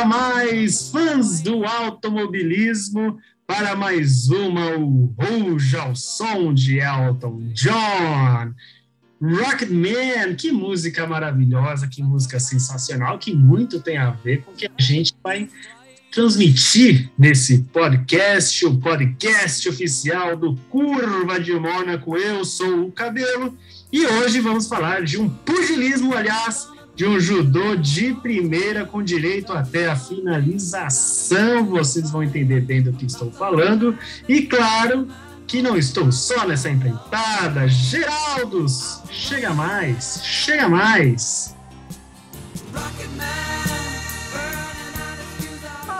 chega mais, fãs do automobilismo, para mais uma, o Ruge ao som de Elton John. Rocketman, que música maravilhosa, que música sensacional, que muito tem a ver com o que a gente vai transmitir nesse podcast, o podcast oficial do Curva de Mônaco. Eu sou o Cabelo e hoje vamos falar de um pugilismo, aliás, de um judô de primeira com direito até a finalização. Vocês vão entender bem do que estou falando. E claro que não estou só nessa empreitada. Geraldos, chega mais, chega mais.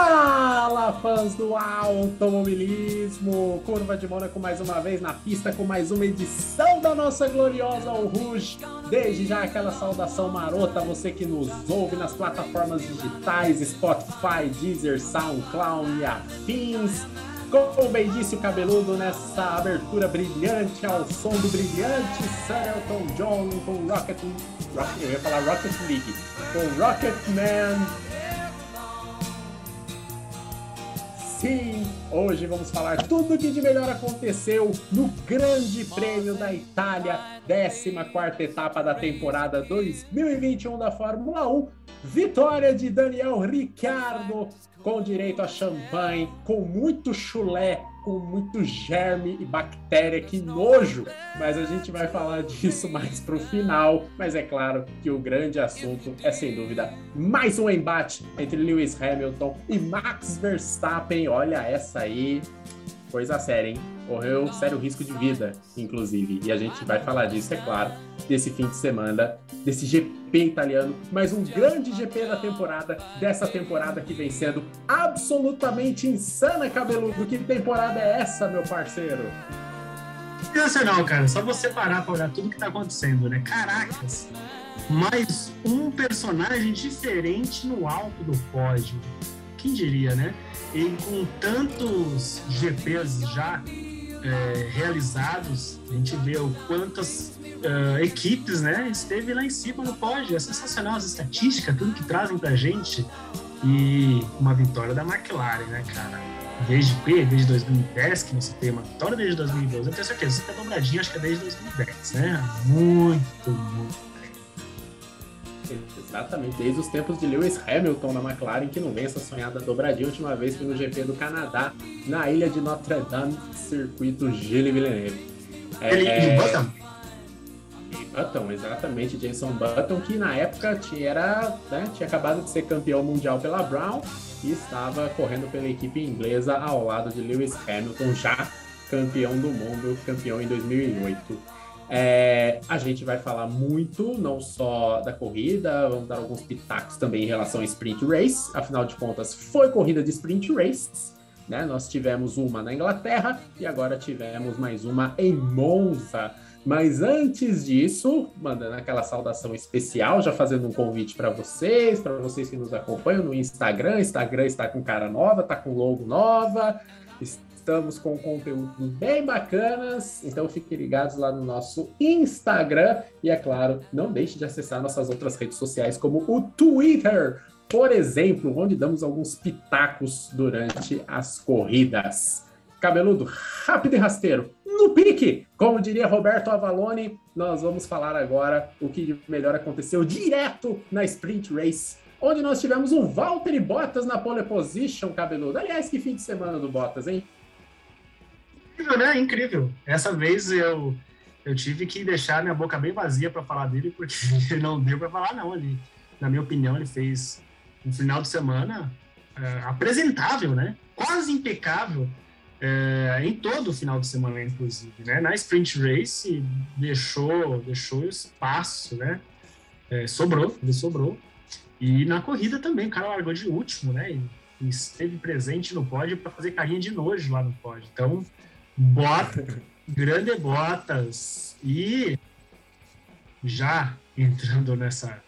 Fala, fãs do automobilismo! Curva de Mônaco mais uma vez na pista com mais uma edição da nossa gloriosa Al Rouge. Desde já aquela saudação marota você que nos ouve nas plataformas digitais Spotify, Deezer, SoundCloud e afins. Disse o cabeludo nessa abertura brilhante ao som do brilhante Sir Elton John com Rocket, Rocket eu ia falar Rocket League, com Rocketman Sim, hoje vamos falar tudo o que de melhor aconteceu no Grande Prêmio da Itália, 14 etapa da temporada 2021 da Fórmula 1. Vitória de Daniel Ricciardo com direito a champanhe, com muito chulé, com muito germe e bactéria, que nojo! Mas a gente vai falar disso mais pro final. Mas é claro que o grande assunto é sem dúvida mais um embate entre Lewis Hamilton e Max Verstappen. Olha essa aí, coisa séria, hein? Correu sério risco de vida, inclusive. E a gente vai falar disso, é claro, desse fim de semana, desse GP italiano, mais um grande GP da temporada, dessa temporada que vem sendo absolutamente insana, cabeludo. Que temporada é essa, meu parceiro? Sensacional, cara. Só você parar para olhar tudo que tá acontecendo, né? Caracas! Mais um personagem diferente no alto do pódio. Quem diria, né? E com tantos GPs já é, realizados, a gente vê o quantas é, equipes, né, esteve lá em cima no pódio. É sensacional as estatísticas, tudo que trazem pra gente. E uma vitória da McLaren, né, cara? Desde P, desde 2010, que se tem uma vitória desde 2012. Eu tenho certeza, você tá dobradinho, acho que é desde 2010, né? Muito, muito Exatamente, desde os tempos de Lewis Hamilton na McLaren, que não vem essa sonhada dobradinha. A última vez foi no GP do Canadá, na ilha de Notre Dame, circuito Gilles Villeneuve. É, Ele o Button? Button, exatamente, Jason Button, que na época tinha, era, né, tinha acabado de ser campeão mundial pela Brown e estava correndo pela equipe inglesa ao lado de Lewis Hamilton, já campeão do mundo, campeão em 2008. É, a gente vai falar muito, não só da corrida, vamos dar alguns pitacos também em relação ao sprint race. Afinal de contas, foi corrida de sprint race. Né? Nós tivemos uma na Inglaterra e agora tivemos mais uma em Monza. Mas antes disso, mandando aquela saudação especial, já fazendo um convite para vocês, para vocês que nos acompanham no Instagram. Instagram está com cara nova, está com logo nova. Estamos com conteúdos bem bacanas, então fiquem ligados lá no nosso Instagram e é claro, não deixe de acessar nossas outras redes sociais como o Twitter, por exemplo, onde damos alguns pitacos durante as corridas. Cabeludo, rápido e rasteiro, no pique! Como diria Roberto Avalone, nós vamos falar agora o que melhor aconteceu direto na Sprint Race, onde nós tivemos o Valtteri Bottas na pole position, cabeludo. Aliás, que fim de semana do Bottas, hein? Incrível, né? Incrível. Essa vez eu, eu tive que deixar minha boca bem vazia para falar dele, porque não deu para falar, não. Ele, na minha opinião, ele fez um final de semana é, apresentável, né? Quase impecável é, em todo o final de semana, inclusive, né? Na sprint race deixou deixou espaço, né? É, sobrou, ele sobrou. E na corrida também, o cara largou de último, né? E esteve presente no pódio para fazer carinha de nojo lá no pódio. Então, bota, grande botas e já entrando nessa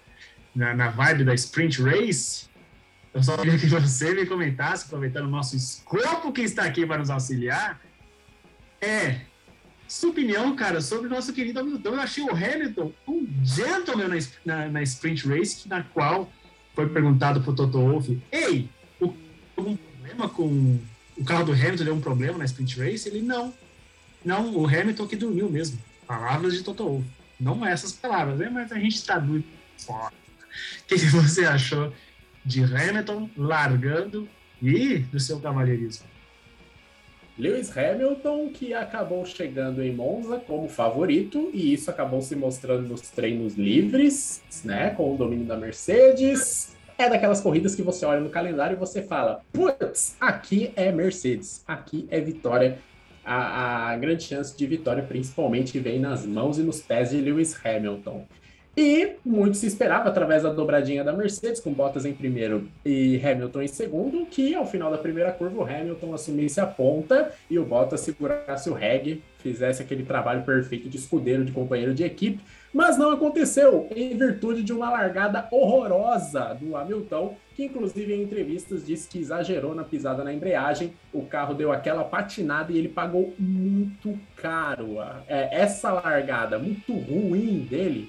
na, na vibe da sprint race, eu só queria que você me comentasse, aproveitando o nosso escopo que está aqui para nos auxiliar, é sua opinião, cara, sobre o nosso querido Hamilton. Eu achei o Hamilton um gentleman na, na, na sprint race, na qual foi perguntado para o Toto Wolff, ei, o, algum problema com o carro do Hamilton deu um problema na sprint race? Ele, não. Não, o Hamilton que dormiu mesmo. Palavras de Toto Wolff. Não essas palavras, né? mas a gente está doido fora. O que você achou de Hamilton largando e do seu cavalheirismo? Lewis Hamilton, que acabou chegando em Monza como favorito, e isso acabou se mostrando nos treinos livres, né, com o domínio da Mercedes. É daquelas corridas que você olha no calendário e você fala: putz, aqui é Mercedes, aqui é vitória. A, a grande chance de vitória, principalmente, vem nas mãos e nos pés de Lewis Hamilton. E muito se esperava, através da dobradinha da Mercedes, com Bottas em primeiro e Hamilton em segundo, que ao final da primeira curva o Hamilton assumisse a ponta e o Bottas segurasse o reg, fizesse aquele trabalho perfeito de escudeiro, de companheiro de equipe. Mas não aconteceu, em virtude de uma largada horrorosa do Hamilton, que inclusive em entrevistas disse que exagerou na pisada na embreagem, o carro deu aquela patinada e ele pagou muito caro. É, essa largada muito ruim dele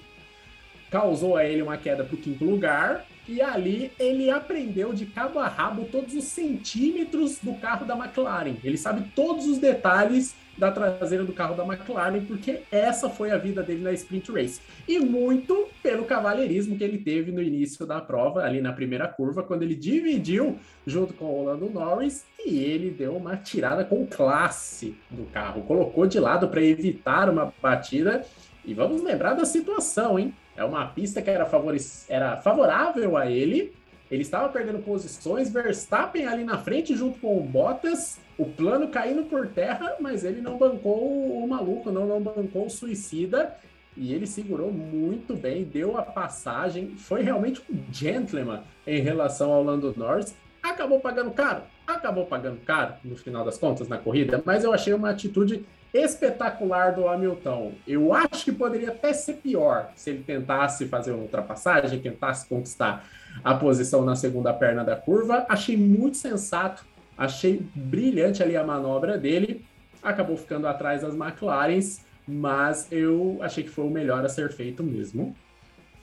causou a ele uma queda para o quinto lugar. E ali ele aprendeu de cabo a rabo todos os centímetros do carro da McLaren. Ele sabe todos os detalhes da traseira do carro da McLaren, porque essa foi a vida dele na sprint race. E muito pelo cavalheirismo que ele teve no início da prova, ali na primeira curva, quando ele dividiu junto com o Lando Norris e ele deu uma tirada com classe do carro, colocou de lado para evitar uma batida. E vamos lembrar da situação, hein? É uma pista que era, favore... era favorável a ele. Ele estava perdendo posições, Verstappen ali na frente junto com o Bottas, o plano caindo por terra, mas ele não bancou o maluco, não, não bancou o suicida. E ele segurou muito bem, deu a passagem, foi realmente um gentleman em relação ao Lando Norris. Acabou pagando caro? Acabou pagando caro no final das contas na corrida, mas eu achei uma atitude espetacular do Hamilton. Eu acho que poderia até ser pior se ele tentasse fazer uma ultrapassagem, tentasse conquistar a posição na segunda perna da curva. Achei muito sensato, achei brilhante ali a manobra dele. Acabou ficando atrás das McLarens, mas eu achei que foi o melhor a ser feito mesmo.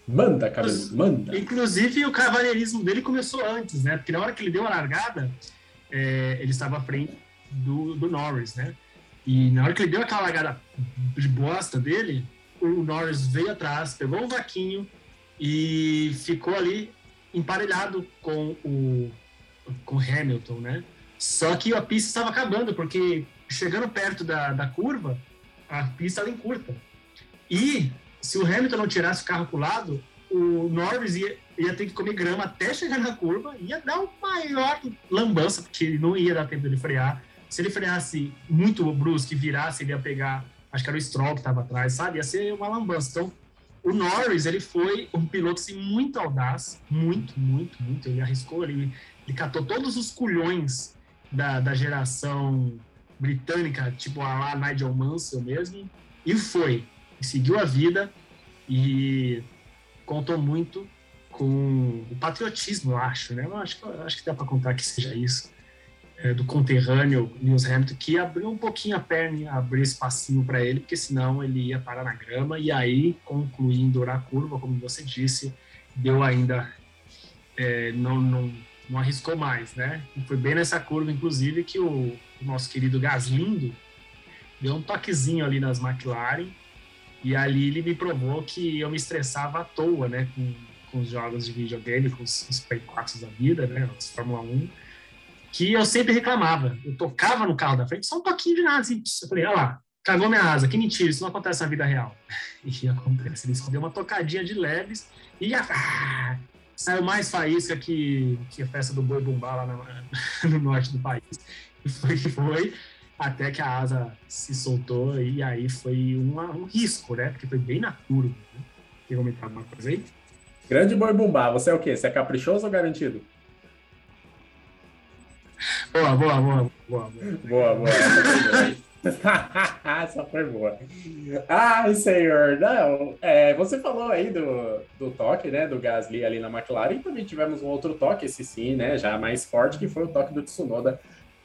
Manda, cabelo, manda. Inclusive, o cavalheirismo dele começou antes, né? Porque na hora que ele deu a largada, é, ele estava à frente do, do Norris, né? E na hora que ele deu aquela largada de bosta dele, o Norris veio atrás, pegou o vaquinho e ficou ali emparelhado com o, com Hamilton, né? Só que a pista estava acabando, porque chegando perto da, da curva, a pista era curta. E se o Hamilton não tirasse o carro para o lado, o Norris ia, ia ter que comer grama até chegar na curva, ia dar uma maior lambança, porque não ia dar tempo de frear se ele freasse muito brusco e virasse, ele ia pegar, acho que era o Stroll que estava atrás, sabe? Ia ser uma lambança. Então, o Norris, ele foi um piloto assim, muito audaz, muito, muito, muito. Ele arriscou, ele, ele catou todos os culhões da, da geração britânica, tipo a lá Nigel Mansell mesmo, e foi. seguiu a vida e contou muito com o patriotismo, eu acho, né? Eu acho, eu acho que dá para contar que seja isso. É, do conterrâneo Lewis Hamilton, que abriu um pouquinho a perna, abriu espacinho para ele, porque senão ele ia parar na grama, e aí, concluindo a curva, como você disse, deu ainda, é, não, não, não arriscou mais, né? E foi bem nessa curva, inclusive, que o, o nosso querido Gaslindo deu um toquezinho ali nas McLaren, e ali ele me provou que eu me estressava à toa, né? Com, com os jogos de videogame, com os, os Play 4 da vida, né? Os Fórmula 1 que eu sempre reclamava. Eu tocava no carro da frente, só um toquinho de nada, assim. Eu falei, olha lá, cagou minha asa, que mentira, isso não acontece na vida real. E acontece, ele deu uma tocadinha de leves e ah, saiu mais faísca que, que a festa do boi bumbá lá no, no norte do país. E foi que foi, até que a asa se soltou e aí foi uma, um risco, né? Porque foi bem na curva. Né? Quer comentar alguma coisa aí? Grande boi bumbá, você é o quê? Você é caprichoso ou garantido? Boa, boa, boa, boa. Boa, boa. Essa foi boa. Ai, senhor, não. É, você falou aí do, do toque, né, do Gasly ali na McLaren, e também tivemos um outro toque, esse sim, né, já mais forte, que foi o toque do Tsunoda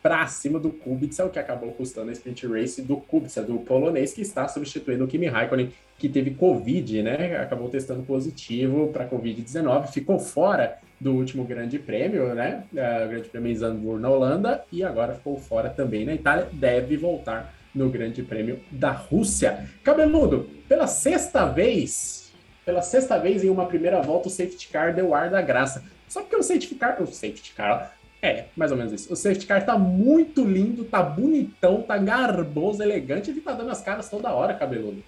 para cima do Kubica, o que acabou custando a sprint race do Kubica, do polonês, que está substituindo o Kimi Raikkonen, que teve Covid, né? Acabou testando positivo para Covid-19, ficou fora do último Grande Prêmio, né? O Grande Prêmio em Zandvoort, na Holanda, e agora ficou fora também na Itália, deve voltar no Grande Prêmio da Rússia. Cabeludo, pela sexta vez, pela sexta vez em uma primeira volta, o safety car deu ar da graça. Só porque o safety car, o safety car, é, mais ou menos isso. O safety car tá muito lindo, tá bonitão, tá garboso, elegante. Ele tá dando as caras toda hora, cabeludo.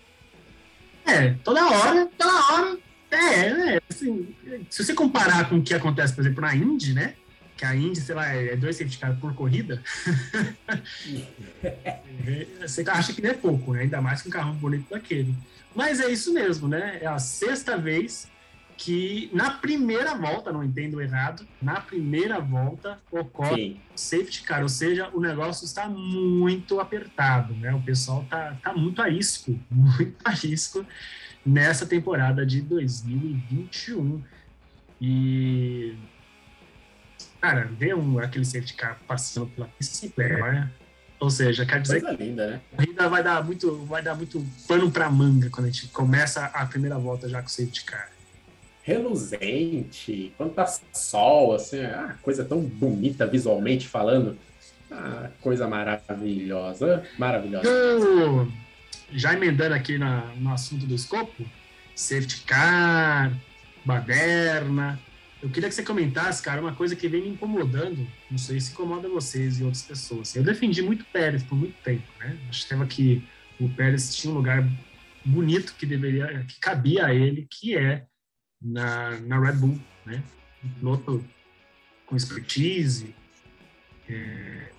É, toda hora, toda hora. É, né? Assim, se você comparar com o que acontece, por exemplo, na Indy, né? Que a Indy, sei lá, é dois safety car por corrida. você acha que não é pouco, né? Ainda mais com um carro bonito daquele. Mas é isso mesmo, né? É a sexta vez que na primeira volta, não entendo errado, na primeira volta ocorre Sim. safety car, ou seja, o negócio está muito apertado, né? O pessoal tá, tá muito a risco, muito a risco nessa temporada de 2021. E cara, ver um, aquele safety car passando pela pista sempre é, né? Ou seja, quer dizer Coisa linda, né? a corrida vai dar muito, vai dar muito pano para manga quando a gente começa a primeira volta já com o safety car reluzente, quando tá sol, assim, ah, coisa tão bonita visualmente falando. Ah, coisa maravilhosa, maravilhosa. Eu, já emendando aqui na, no assunto do escopo, safety car, baderna, eu queria que você comentasse, cara, uma coisa que vem me incomodando, não sei se incomoda vocês e outras pessoas. Eu defendi muito Pérez por muito tempo, né? Achava que o Pérez tinha um lugar bonito que deveria, que cabia a ele, que é na, na Red Bull, né? Um piloto com expertise, é,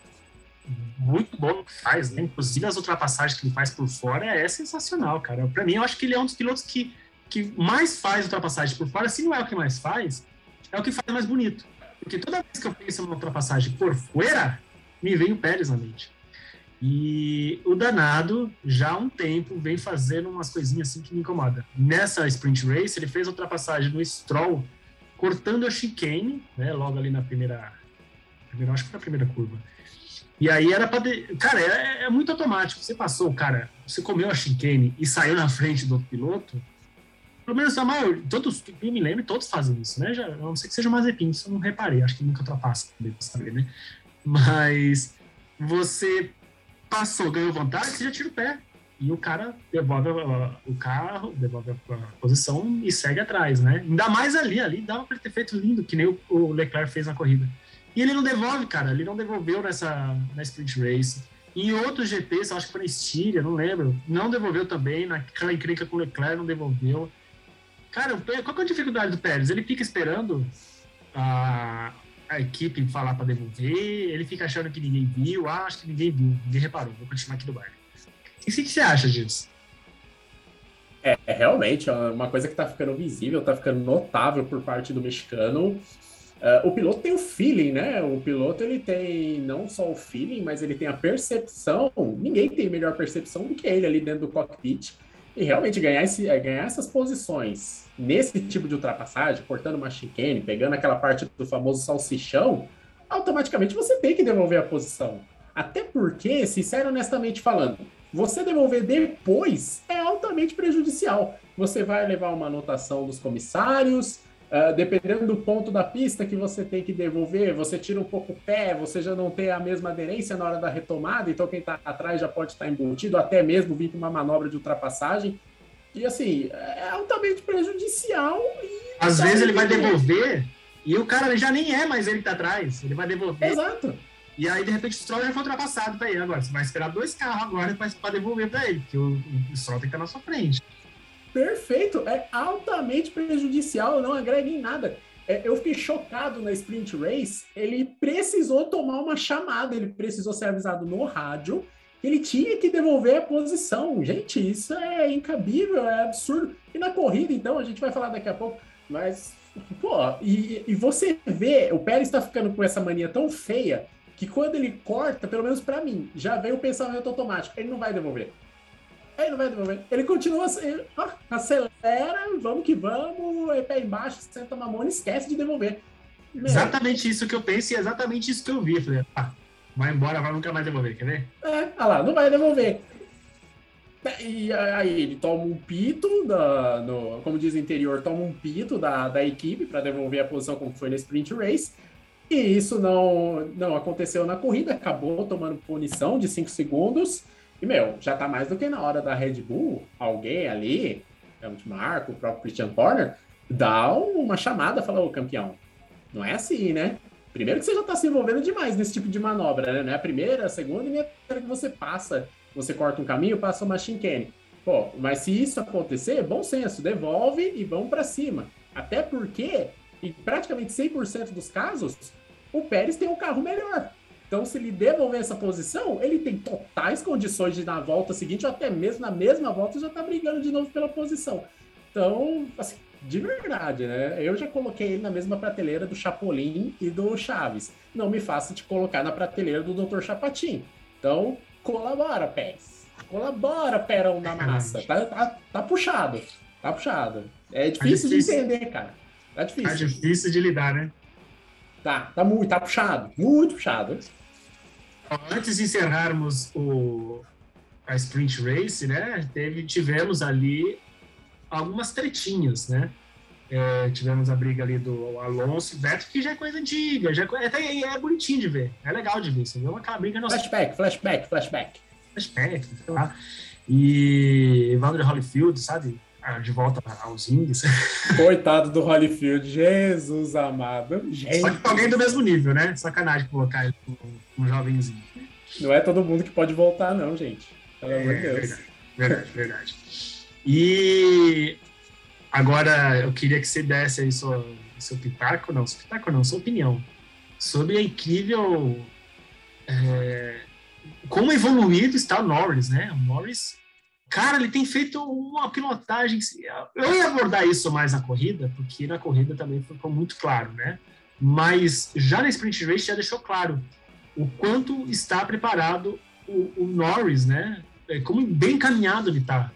muito bom no que faz, né? Inclusive as ultrapassagens que ele faz por fora é sensacional, cara. Para mim, eu acho que ele é um dos pilotos que, que mais faz ultrapassagem por fora. Se não é o que mais faz, é o que faz mais bonito. Porque toda vez que eu penso numa ultrapassagem por fora, me vem o Pérez na mente. E o danado, já há um tempo, vem fazendo umas coisinhas assim que me incomoda. Nessa sprint race, ele fez ultrapassagem no Stroll, cortando a chicane, né, logo ali na primeira, primeira acho que foi na primeira curva. E aí era para. Cara, é, é, muito automático. Você passou, cara, você comeu a chicane e saiu na frente do outro piloto. Pelo menos a maioria, todos, eu me lembro, todos fazem isso, né? Já, a não ser que seja mais Mazepin, isso eu não reparei, acho que nunca ultrapassa, saber, né? Mas você passou, ganhou vantagem, você já tira o pé. E o cara devolve o carro, devolve a posição e segue atrás, né? Ainda mais ali, ali dava para ele ter feito lindo, que nem o Leclerc fez na corrida. E ele não devolve, cara, ele não devolveu nessa na sprint race. Em outros GPs, acho que foi na Estíria, não lembro, não devolveu também, naquela encrenca com o Leclerc não devolveu. Cara, qual é a dificuldade do Pérez? Ele fica esperando a, a equipe falar para devolver, ele fica achando que ninguém viu, ah, acho que ninguém viu, ninguém reparou, vou continuar aqui do bar. O que você acha disso? É, é realmente é uma coisa que está ficando visível, está ficando notável por parte do mexicano. Uh, o piloto tem o feeling, né? O piloto ele tem não só o feeling, mas ele tem a percepção. Ninguém tem melhor percepção do que ele ali dentro do cockpit E realmente ganhar, esse, é, ganhar essas posições nesse tipo de ultrapassagem, cortando uma chicane, pegando aquela parte do famoso salsichão, automaticamente você tem que devolver a posição. Até porque, sincero honestamente falando, você devolver depois é altamente prejudicial. Você vai levar uma anotação dos comissários, Uh, dependendo do ponto da pista que você tem que devolver, você tira um pouco o pé, você já não tem a mesma aderência na hora da retomada, então quem está atrás já pode estar embutido, até mesmo vir com uma manobra de ultrapassagem. E assim, é altamente prejudicial. Às vezes ele vai devolver e o cara já nem é mais ele que tá atrás, ele vai devolver. Exato. E aí, de repente, o Stroll já foi ultrapassado para ele. Agora, você vai esperar dois carros agora para devolver para ele, porque o, o Stroll tem que estar na sua frente. Perfeito, é altamente prejudicial, não agrega em nada. É, eu fiquei chocado na sprint race. Ele precisou tomar uma chamada, ele precisou ser avisado no rádio ele tinha que devolver a posição. Gente, isso é incabível, é absurdo. E na corrida, então, a gente vai falar daqui a pouco, mas, pô, e, e você vê, o Pérez está ficando com essa mania tão feia que quando ele corta, pelo menos para mim, já vem o pensamento automático, ele não vai devolver. Ele não vai devolver. Ele continua assim, ó, acelera, vamos que vamos, é pé embaixo, senta uma mão e esquece de devolver. Meu. Exatamente isso que eu pensei, é exatamente isso que eu vi. Falei, ah, vai embora, vai nunca mais devolver, quer ver? É, olha lá, não vai devolver. E aí ele toma um pito, da, no, como diz o interior, toma um pito da, da equipe para devolver a posição como foi na sprint race. E isso não, não aconteceu na corrida, acabou tomando punição de 5 segundos. E, meu, já tá mais do que na hora da Red Bull, alguém ali, Helmut Marko, o próprio Christian Horner, dá uma chamada, fala, ô campeão, não é assim, né? Primeiro que você já tá se envolvendo demais nesse tipo de manobra, né? Não é a primeira, a segunda e nem a terceira que você passa, você corta um caminho, passa uma chicane. Pô, mas se isso acontecer, bom senso, devolve e vamos para cima. Até porque, em praticamente 100% dos casos, o Pérez tem um carro melhor. Então, se ele devolver essa posição, ele tem totais condições de na volta seguinte, ou até mesmo na mesma volta, já tá brigando de novo pela posição. Então, assim, de verdade, né? Eu já coloquei ele na mesma prateleira do Chapolin e do Chaves. Não me faça te colocar na prateleira do Dr. Chapatin. Então, colabora, Pés. Colabora, Perão na massa. Tá, tá, tá puxado. Tá puxado. É difícil, tá difícil, de entender, cara. Tá difícil. Tá difícil de lidar, né? Tá, tá muito, tá puxado. Muito puxado. Antes de encerrarmos o, a sprint race, né, teve, tivemos ali algumas tretinhas, né? É, tivemos a briga ali do Alonso e Vettel, que já é coisa antiga, já é, até é bonitinho de ver, é legal de ver. Você vê uma briga nossa. Flashback, flashback, flashback. Flashback, sei lá. E Evander Holyfield, sabe? Ah, de volta aos índios. Coitado do Holyfield, Jesus amado. Gente. Só que alguém do mesmo nível, né? Sacanagem colocar ele um jovenzinho. Não é todo mundo que pode voltar, não, gente. Pelo amor de é, Deus. Verdade, verdade, verdade. E agora eu queria que você desse aí sua, seu pitaco, não, seu pitaco não, sua opinião sobre a incrível. É, como evoluído está o Norris, né? O Norris Cara, ele tem feito uma pilotagem. Eu ia abordar isso mais na corrida, porque na corrida também ficou muito claro, né? Mas já na sprint race já deixou claro o quanto está preparado o, o Norris, né? É, como bem encaminhado ele está.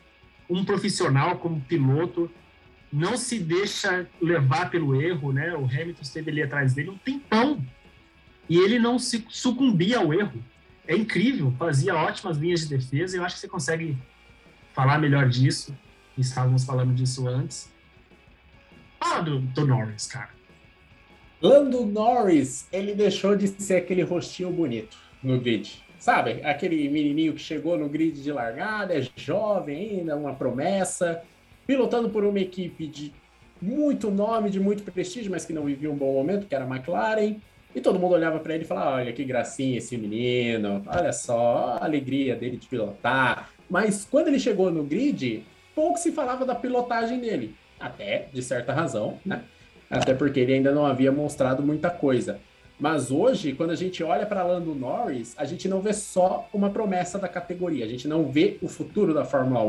Como profissional, como piloto, não se deixa levar pelo erro, né? O Hamilton esteve ali atrás dele um tempão e ele não se sucumbia ao erro. É incrível, fazia ótimas linhas de defesa. Eu acho que você consegue falar melhor disso. Estávamos falando disso antes. Fala do, do Norris, cara. Lando Norris, ele deixou de ser aquele rostinho bonito no grid. Sabe? Aquele menininho que chegou no grid de largada, é jovem ainda, uma promessa, pilotando por uma equipe de muito nome, de muito prestígio, mas que não vivia um bom momento, que era a McLaren. E todo mundo olhava para ele e falava: Olha que gracinha esse menino, olha só a alegria dele de pilotar, mas quando ele chegou no grid, pouco se falava da pilotagem dele. Até, de certa razão, né? Até porque ele ainda não havia mostrado muita coisa. Mas hoje, quando a gente olha para Lando Norris, a gente não vê só uma promessa da categoria, a gente não vê o futuro da Fórmula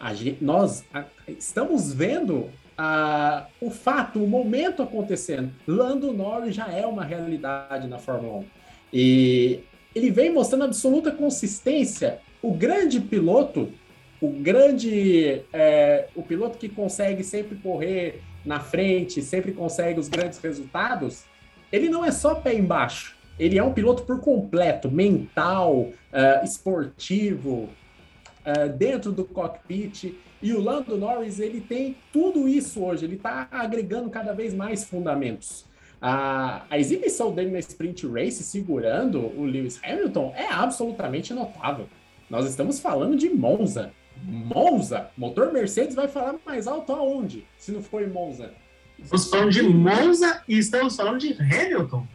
1. Gente, nós a, estamos vendo a, o fato, o momento acontecendo. Lando Norris já é uma realidade na Fórmula 1. E ele vem mostrando absoluta consistência o grande piloto o grande, é, o piloto que consegue sempre correr na frente, sempre consegue os grandes resultados, ele não é só pé embaixo. Ele é um piloto por completo, mental, uh, esportivo, uh, dentro do cockpit. E o Lando Norris, ele tem tudo isso hoje. Ele está agregando cada vez mais fundamentos. A, a, exibição dele na sprint race segurando o Lewis Hamilton é absolutamente notável. Nós estamos falando de Monza. Monza, motor Mercedes vai falar mais alto aonde? Se não for em Monza. Estamos falando de Monza e estamos falando de Hamilton.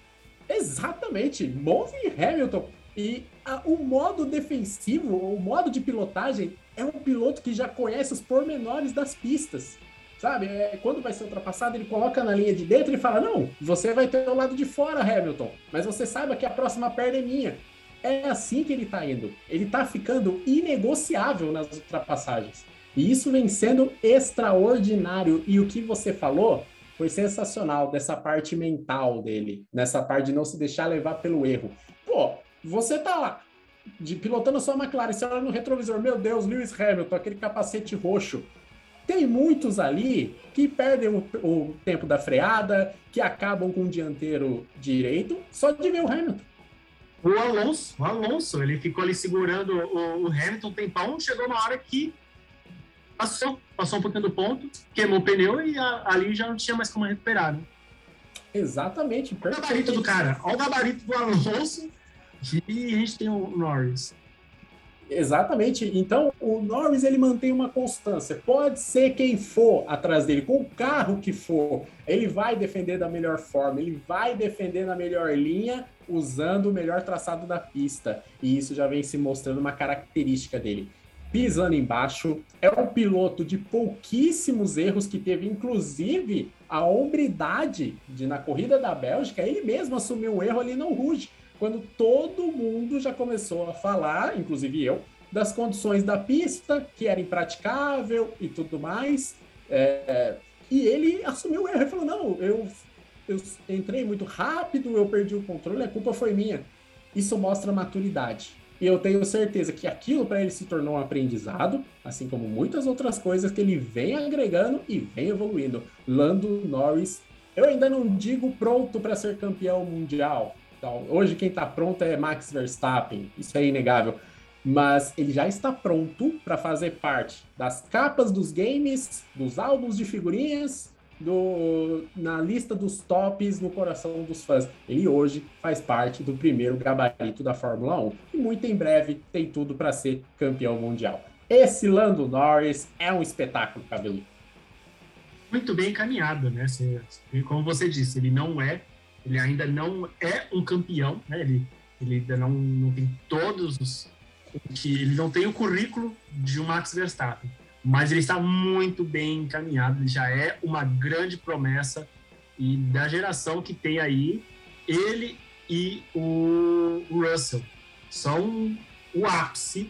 Exatamente, Monza e Hamilton. E a, o modo defensivo, o modo de pilotagem, é um piloto que já conhece os pormenores das pistas. Sabe? É, quando vai ser ultrapassado, ele coloca na linha de dentro e fala: Não, você vai ter o lado de fora, Hamilton. Mas você saiba que a próxima perna é minha. É assim que ele está indo. Ele está ficando inegociável nas ultrapassagens. E isso vem sendo extraordinário. E o que você falou foi sensacional dessa parte mental dele, nessa parte de não se deixar levar pelo erro. Pô, você tá lá de, pilotando sua McLaren, você olha no retrovisor, meu Deus, Lewis Hamilton, aquele capacete roxo. Tem muitos ali que perdem o, o tempo da freada, que acabam com o dianteiro direito, só de ver o Hamilton. O Alonso, o Alonso, ele ficou ali segurando o, o Hamilton tempão, chegou uma hora que passou, passou um pouquinho do ponto, queimou o pneu e a, ali já não tinha mais como recuperar, né? Exatamente. O gabarito do cara, olha o gabarito do Alonso e a gente tem o Norris. Exatamente. Então, o Norris ele mantém uma constância. Pode ser quem for atrás dele, com o carro que for, ele vai defender da melhor forma, ele vai defender na melhor linha, usando o melhor traçado da pista. E isso já vem se mostrando uma característica dele. Pisando embaixo, é um piloto de pouquíssimos erros que teve, inclusive, a hombridade de, na corrida da Bélgica, ele mesmo assumiu um erro ali no Rouge quando todo mundo já começou a falar, inclusive eu, das condições da pista, que era impraticável e tudo mais. É, e ele assumiu o erro e falou: não, eu, eu entrei muito rápido, eu perdi o controle, a culpa foi minha. Isso mostra maturidade. E eu tenho certeza que aquilo para ele se tornou um aprendizado, assim como muitas outras coisas que ele vem agregando e vem evoluindo. Lando Norris, eu ainda não digo pronto para ser campeão mundial, então, hoje quem está pronto é Max Verstappen, isso é inegável. Mas ele já está pronto para fazer parte das capas dos games, dos álbuns de figurinhas, do, na lista dos tops no coração dos fãs. Ele hoje faz parte do primeiro gabarito da Fórmula 1 e muito em breve tem tudo para ser campeão mundial. Esse Lando Norris é um espetáculo, Cabelo. Muito bem encaminhado, né? Como você disse, ele não é ele ainda não é um campeão, né? Ele, ele ainda não, não tem todos os. Que ele não tem o currículo de um Max Verstappen, mas ele está muito bem encaminhado. Ele já é uma grande promessa e da geração que tem aí, ele e o Russell são o ápice.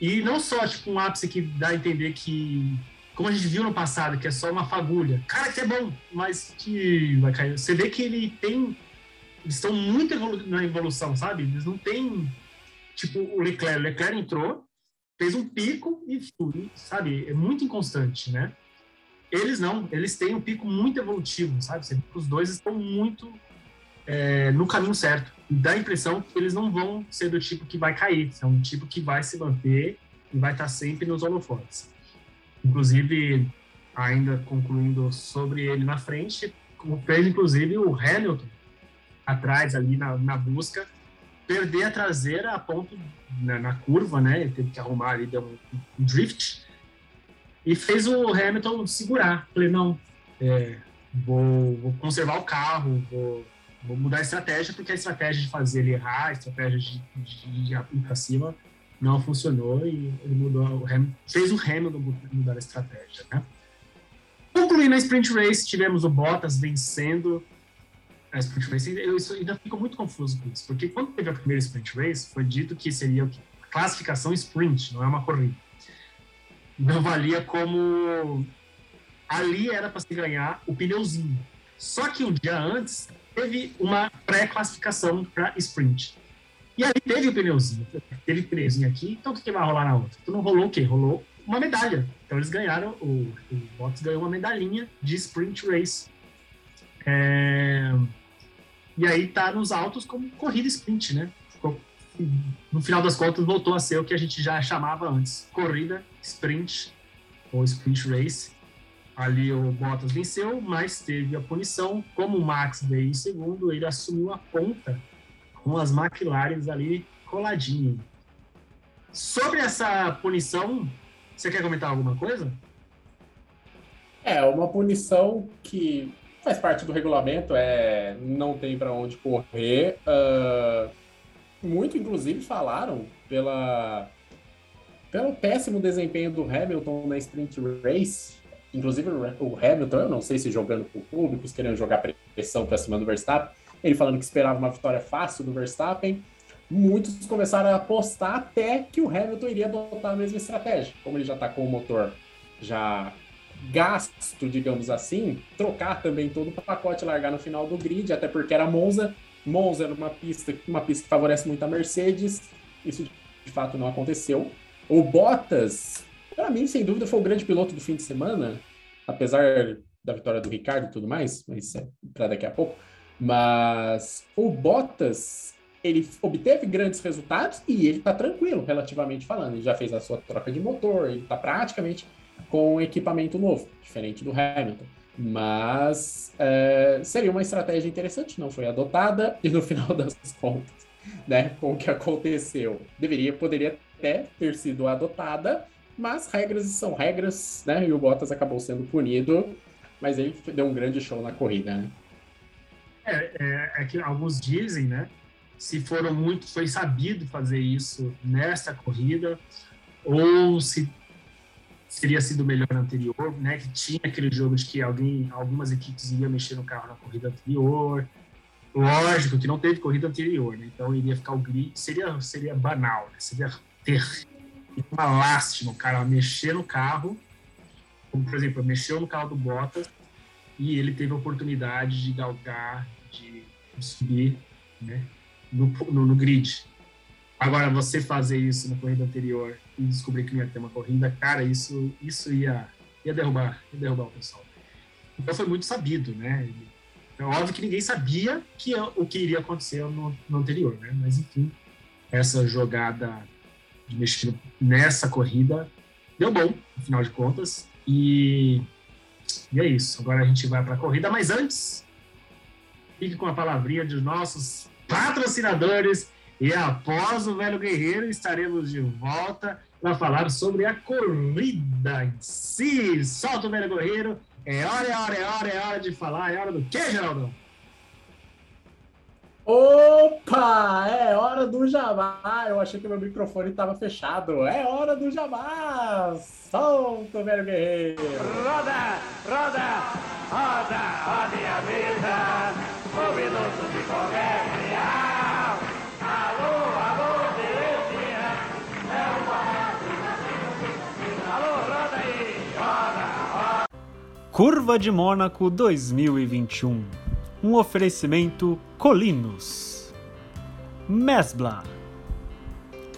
E não só tipo um ápice que dá a entender que como a gente viu no passado, que é só uma fagulha. Cara, que é bom, mas que vai cair. Você vê que ele tem. Eles estão muito evolu na evolução, sabe? Eles não têm. Tipo, o Leclerc. O Leclerc entrou, fez um pico e sabe? É muito inconstante, né? Eles não, eles têm um pico muito evolutivo, sabe? Os dois estão muito é, no caminho certo. Dá a impressão que eles não vão ser do tipo que vai cair, são um tipo que vai se manter e vai estar sempre nos holofotes. Inclusive, ainda concluindo sobre ele na frente, fez inclusive o Hamilton atrás ali na, na busca, perder a traseira a ponto na, na curva, né? Ele teve que arrumar ali, deu um, um, drift e fez o Hamilton segurar. Falei, não, é, vou, vou, conservar o carro, vou, vou, mudar a estratégia, porque a estratégia de fazer ele errar, a estratégia de, de, de ir para cima, não funcionou e ele mudou o Hamilton, fez o Hamilton mudar a estratégia, né? Concluindo a sprint race, tivemos o Bottas vencendo a sprint race. Eu isso, ainda fico muito confuso com isso, porque quando teve a primeira sprint race, foi dito que seria quê? classificação sprint, não é uma corrida. Não valia como ali era para se ganhar o pneuzinho. Só que um dia antes teve uma pré-classificação para sprint. E aí teve o pneuzinho, teve pneuzinho aqui, então o que vai rolar na outra? Então não rolou o quê? Rolou uma medalha. Então eles ganharam, o, o Bottas ganhou uma medalhinha de sprint race. É, e aí tá nos autos como corrida sprint, né? No final das contas voltou a ser o que a gente já chamava antes, corrida sprint ou sprint race. Ali o Bottas venceu, mas teve a punição. Como o Max veio em segundo, ele assumiu a ponta com as McLarens ali coladinho. Sobre essa punição, você quer comentar alguma coisa? É, uma punição que faz parte do regulamento, é não tem para onde correr. Ah, muito, inclusive, falaram pela, pelo péssimo desempenho do Hamilton na sprint race. Inclusive, o Hamilton, eu não sei se jogando com o público, se querendo jogar pressão para cima do Verstappen, ele falando que esperava uma vitória fácil do Verstappen. Muitos começaram a apostar até que o Hamilton iria adotar a mesma estratégia. Como ele já está com o motor já gasto, digamos assim, trocar também todo o pacote e largar no final do grid, até porque era Monza. Monza era uma pista, uma pista que favorece muito a Mercedes. Isso de fato não aconteceu. O Bottas, para mim, sem dúvida, foi o grande piloto do fim de semana, apesar da vitória do Ricardo e tudo mais, mas é para daqui a pouco. Mas o Bottas, ele obteve grandes resultados e ele tá tranquilo, relativamente falando. Ele já fez a sua troca de motor, ele tá praticamente com equipamento novo, diferente do Hamilton. Mas é, seria uma estratégia interessante, não foi adotada, e no final das contas, né, com o que aconteceu, deveria, poderia até ter sido adotada, mas regras são regras, né, e o Bottas acabou sendo punido, mas ele deu um grande show na corrida, né? É, é, é que alguns dizem, né? Se foram muito, foi sabido fazer isso nessa corrida, ou se teria sido melhor na anterior, né? Que tinha aquele jogo de que alguém, algumas equipes iam mexer no carro na corrida anterior. Lógico que não teve corrida anterior, né? Então iria ficar o grid, seria seria banal, né? Seria ter uma lástima o cara mexer no carro, como por exemplo, mexeu no carro do Bottas e ele teve a oportunidade de galgar, de subir, né? No, no, no grid. Agora, você fazer isso na corrida anterior e descobrir que não ia ter uma corrida, cara, isso, isso ia, ia, derrubar, ia derrubar o pessoal. Então foi muito sabido, né? É óbvio que ninguém sabia que, o que iria acontecer no, no anterior, né? Mas enfim, essa jogada de mexer nessa corrida deu bom, no final de contas. E, e é isso. Agora a gente vai para a corrida, mas antes, fique com a palavrinha dos nossos patrocinadores e após o Velho Guerreiro, estaremos de volta para falar sobre a corrida em si. Solta o Velho Guerreiro. É hora, é hora, é hora, é hora de falar. É hora do quê, Geraldão? Opa! É hora do jabá! Eu achei que meu microfone estava fechado. É hora do jabá! Solta o Velho Guerreiro! Roda, roda, roda, roda a vida. Um minuto de comercial. Alô, alô, Terezinha. É uma Alô, roda aí, roda. Curva de Mônaco 2021. Um oferecimento Colinos. Mesbla.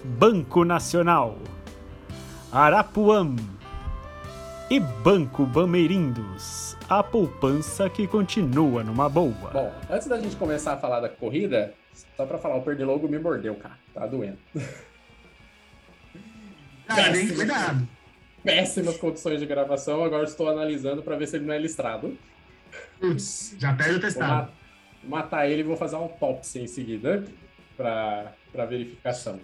Banco Nacional. Arapuã. E Banco Bameirindos. A poupança que continua numa boa. Bom, antes da gente começar a falar da corrida, só pra falar, o Perdilogo me mordeu, cara. Tá doendo. Nem cuidado. Péssimas condições de gravação, agora estou analisando pra ver se ele não é listrado. Já pede o Vou testado. ma- matar ele e vou fazer uma autópsia em seguida pra verificação.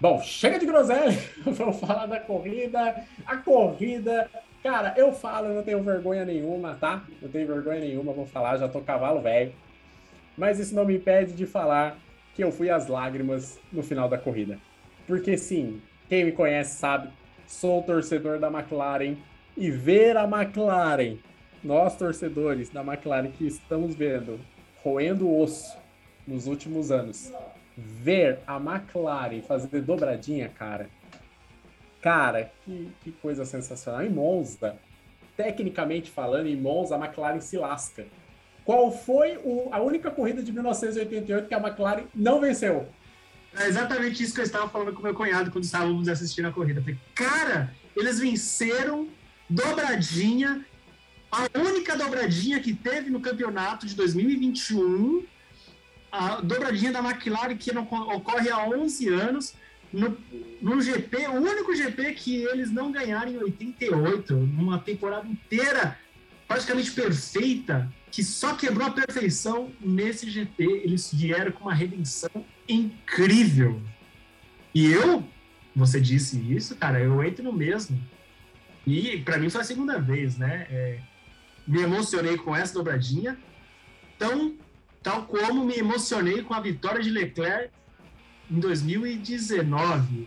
Bom, chega de groselha, vamos falar da corrida. A corrida, cara, eu falo, eu não tenho vergonha nenhuma, tá? Não tenho vergonha nenhuma, vou falar, já tô cavalo velho. Mas isso não me impede de falar que eu fui às lágrimas no final da corrida. Porque sim, quem me conhece sabe, sou torcedor da McLaren e ver a McLaren nós torcedores da McLaren que estamos vendo roendo osso nos últimos anos, ver a McLaren fazer dobradinha, cara, cara, que, que coisa sensacional. Em Monza, tecnicamente falando, em Monza, a McLaren se lasca. Qual foi o- a única corrida de 1988 que a McLaren não venceu? É exatamente isso que eu estava falando com meu cunhado quando estávamos assistindo a corrida. Falei, cara, eles venceram dobradinha, a única dobradinha que teve no campeonato de 2021, a dobradinha da McLaren que não ocorre há 11 anos, no, no GP, o único GP que eles não ganharam em 88, numa temporada inteira praticamente perfeita, que só quebrou a perfeição nesse GP. Eles vieram com uma redenção incrível. E eu, você disse isso, cara, eu entro no mesmo. E para mim foi a segunda vez, né? É, me emocionei com essa dobradinha, tão, tal como me emocionei com a vitória de Leclerc em 2019,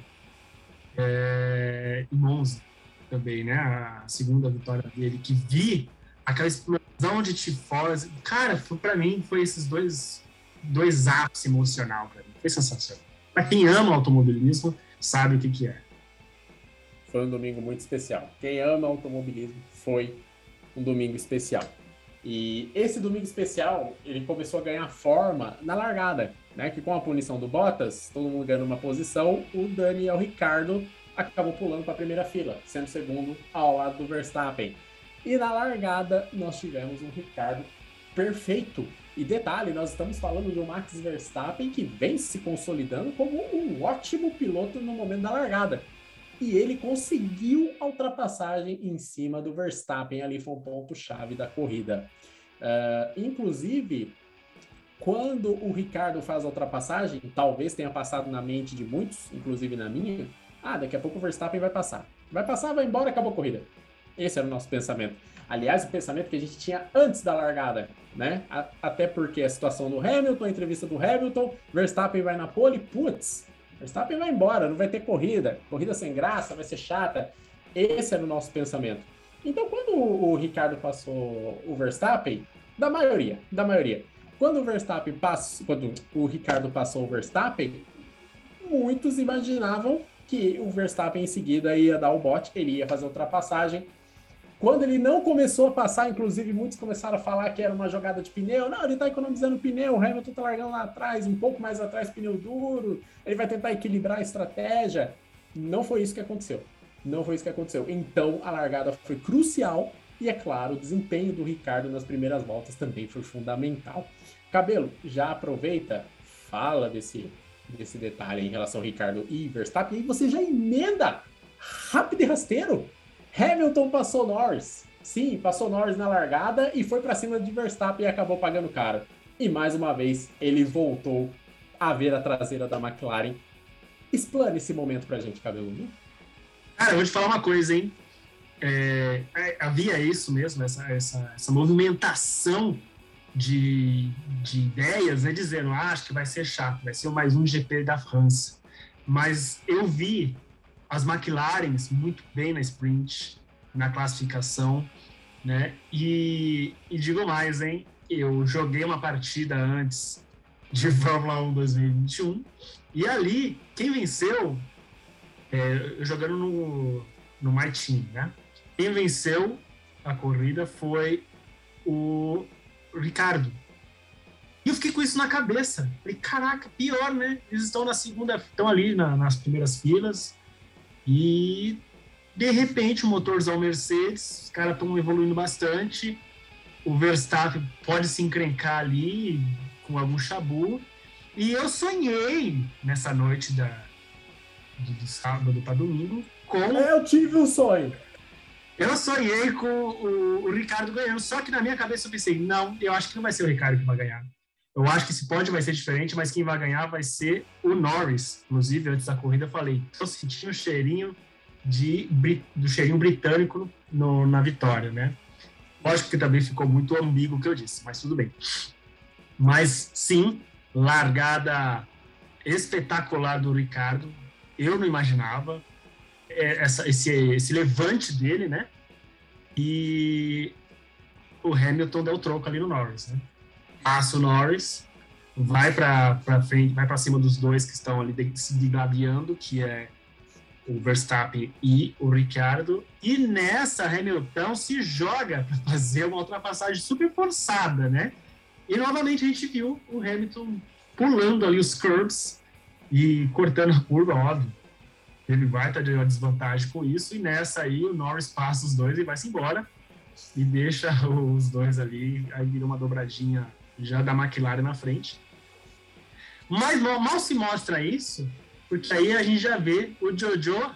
é, em Monza também, né? A segunda vitória dele, que vi aquela explosão de tifose. Cara, pra mim, foi esses dois, dois ápices emocional mim. Foi sensacional. Pra quem ama automobilismo, sabe o que que é. Foi um domingo muito especial. Quem ama automobilismo foi um domingo especial. E esse domingo especial, ele começou a ganhar forma na largada, né? Que com a punição do Bottas, todo mundo ganhando uma posição, o Daniel Ricardo acabou pulando para a primeira fila, sendo segundo ao lado do Verstappen. E na largada, nós tivemos um Ricardo perfeito. E detalhe, nós estamos falando de um Max Verstappen que vem se consolidando como um ótimo piloto no momento da largada. E ele conseguiu a ultrapassagem em cima do Verstappen, ali foi um ponto-chave da corrida. Uh, inclusive, quando o Ricardo faz a ultrapassagem, talvez tenha passado na mente de muitos, inclusive na minha, ah, daqui a pouco o Verstappen vai passar. Vai passar, vai embora, acabou a corrida. Esse era o nosso pensamento. Aliás, o pensamento que a gente tinha antes da largada, né? A, até porque a situação do Hamilton, a entrevista do Hamilton, Verstappen vai na pole, putz, Verstappen vai embora, não vai ter corrida, corrida sem graça, vai ser chata. Esse era o nosso pensamento. Então, quando o, Ricardo passou o Verstappen, da maioria, da maioria, quando o Verstappen passou, quando o Ricardo passou o Verstappen, muitos imaginavam que o Verstappen em seguida ia dar o bote, ele ia fazer a ultrapassagem, quando ele não começou a passar, inclusive muitos começaram a falar que era uma jogada de pneu. Não, ele está economizando pneu, o Hamilton está largando lá atrás, um pouco mais atrás, pneu duro. Ele vai tentar equilibrar a estratégia. Não foi isso que aconteceu. Não foi isso que aconteceu. Então a largada foi crucial e, é claro, o desempenho do Ricardo nas primeiras voltas também foi fundamental. Cabelo, já aproveita, fala desse, desse detalhe em relação ao Ricardo e Verstappen, e você já emenda rápido e rasteiro Hamilton passou Norris. Sim, passou Norris na largada e foi para cima de Verstappen e acabou pagando caro. E mais uma vez ele voltou a ver a traseira da McLaren. Explane esse momento pra gente, Cabeludo. Cara, eu vou te falar uma coisa, hein? É, é, havia isso mesmo, essa, essa, essa movimentação de, de ideias, né? Dizendo, ah, acho que vai ser chato, vai ser mais um GP da França. Mas eu vi as McLarens muito bem na sprint, na classificação, né? E, e digo mais, hein? Eu joguei uma partida antes de Fórmula 1 2021 e ali quem venceu, é, jogando no, no Team, né? Quem venceu a corrida foi o Ricardo. E eu fiquei com isso na cabeça. Falei, caraca, pior, né? Eles estão na segunda, estão ali na, nas primeiras filas, e de repente o motorzão Mercedes, os caras estão evoluindo bastante. O Verstappen pode se encrencar ali com algum chabu. E eu sonhei nessa noite da, do, do sábado para domingo com. Eu tive um sonho. Eu sonhei com o, o, Ricardo ganhando, só que na minha cabeça eu pensei, não, eu acho que não vai ser o Ricardo que vai ganhar. Eu acho que esse pódio vai ser diferente, mas quem vai ganhar vai ser o Norris. Inclusive, antes da corrida, eu falei, eu senti o cheirinho de, do cheirinho britânico no, na vitória, né? Lógico que também ficou muito ambíguo o que eu disse, mas tudo bem. Mas sim, largada espetacular do Ricardo. Eu não imaginava é, essa, esse, esse levante dele, né? E o Hamilton deu troco ali no Norris, né? Passa o Norris, vai para frente, vai para cima dos dois que estão ali se digladiando, que é o Verstappen e o Ricciardo, e nessa Hamilton se joga para fazer uma ultrapassagem super forçada, né? E novamente a gente viu o Hamilton pulando ali os curbs e cortando a curva, óbvio. ele vai estar de uma desvantagem com isso, e nessa aí o Norris passa os dois e vai-se embora, e deixa os dois ali, aí vira uma dobradinha já da McLaren na frente. Mas mal, mal se mostra isso, porque aí a gente já vê o Jojo,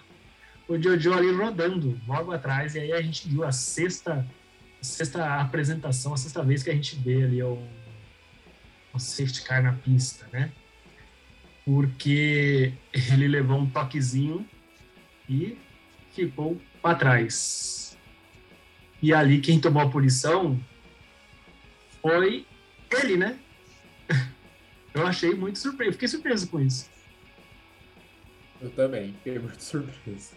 o Jojo ali rodando logo atrás, e aí a gente viu a sexta, sexta apresentação, a sexta vez que a gente vê ali o, o safety car na pista, né? Porque ele levou um toquezinho e ficou para trás. E ali quem tomou a punição foi ele, né? Eu achei muito surpreso, fiquei surpreso com isso. Eu também, fiquei muito surpreso.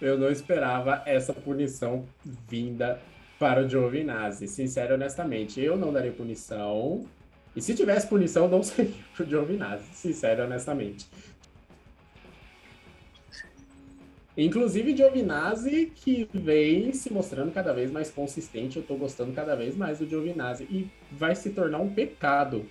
Eu não esperava essa punição vinda para o Giovinazzi. Sincero, honestamente, eu não daria punição. E se tivesse punição, não seria para o Giovinazzi. Sincero, honestamente. Inclusive Giovinazzi, que vem se mostrando cada vez mais consistente, eu tô gostando cada vez mais do Giovinazzi. E vai se tornar um pecado.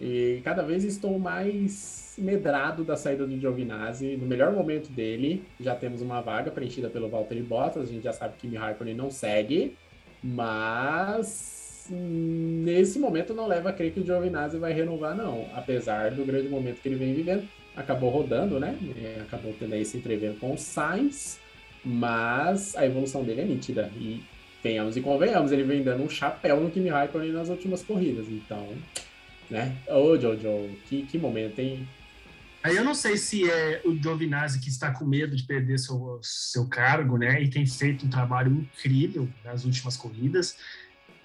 E cada vez estou mais medrado da saída do Giovinazzi. No melhor momento dele, já temos uma vaga preenchida pelo Valtteri Bottas. A gente já sabe que Kimi Raikkonen não segue. Mas nesse momento não leva a crer que o Giovinazzi vai renovar, não. Apesar do grande momento que ele vem vivendo acabou rodando, né? Acabou tendo aí esse entrever com o Sainz, mas a evolução dele é nítida. E venhamos e convenhamos, ele vem dando um chapéu no Kimi Raikkonen nas últimas corridas. Então, né? Ô, Jojo, que, que momento, hein? Aí eu não sei se é o Giovinazzi que está com medo de perder seu, seu cargo, né? E tem feito um trabalho incrível nas últimas corridas,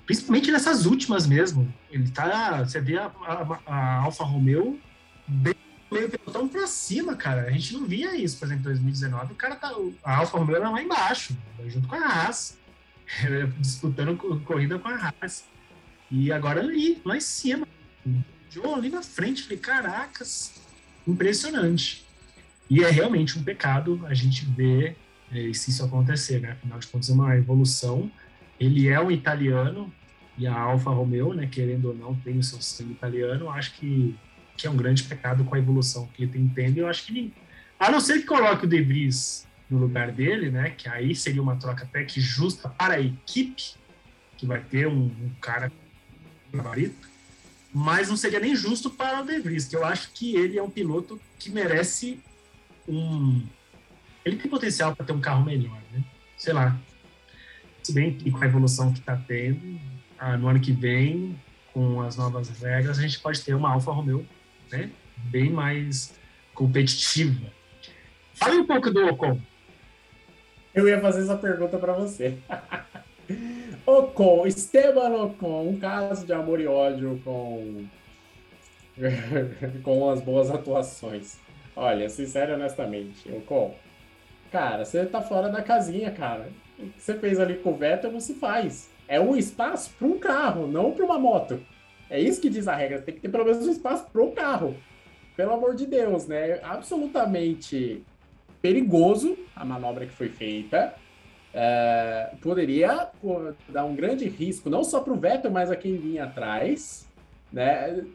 principalmente nessas últimas mesmo. Ele tá, você vê a, a, a Alfa Romeo bem meio pelotão pra cima, cara. A gente não via isso, por exemplo, em 2019. O cara tá. A Alfa Romeo era lá embaixo, junto com a Haas. disputando corrida com a Haas. E agora ali, lá em cima. Ali na frente, falei, caracas, impressionante. E é realmente um pecado a gente ver é, se isso acontecer, né? Afinal de contas, é uma evolução. Ele é um italiano, e a Alfa Romeo, né, querendo ou não, tem o seu sangue italiano. Acho que que é um grande pecado com a evolução que ele tem tendo. Eu acho que, a não ser que coloque o De Vries no lugar dele, né, que aí seria uma troca até que justa para a equipe, que vai ter um, um cara gabarito, mas não seria nem justo para o De Vries, que eu acho que ele é um piloto que merece um. Ele tem potencial para ter um carro melhor, né? Sei lá. Se bem que com a evolução que está tendo, ah, no ano que vem, com as novas regras, a gente pode ter uma Alfa Romeo né? bem mais competitiva. Fale um pouco do Ocon. Eu ia fazer essa pergunta para você. Ocon, Esteban Ocon, um caso de amor e ódio com com as boas atuações. Olha, sincero honestamente, Ocon, cara, você tá fora da casinha, cara. O que você fez ali com o Vettel não se faz. É um espaço para um carro, não para uma moto. É isso que diz a regra. Tem que ter pelo menos um espaço para o carro. Pelo amor de Deus, né? Absolutamente perigoso a manobra que foi feita. É, poderia dar um grande risco, não só para o Vettel, mas a quem vinha atrás. Né?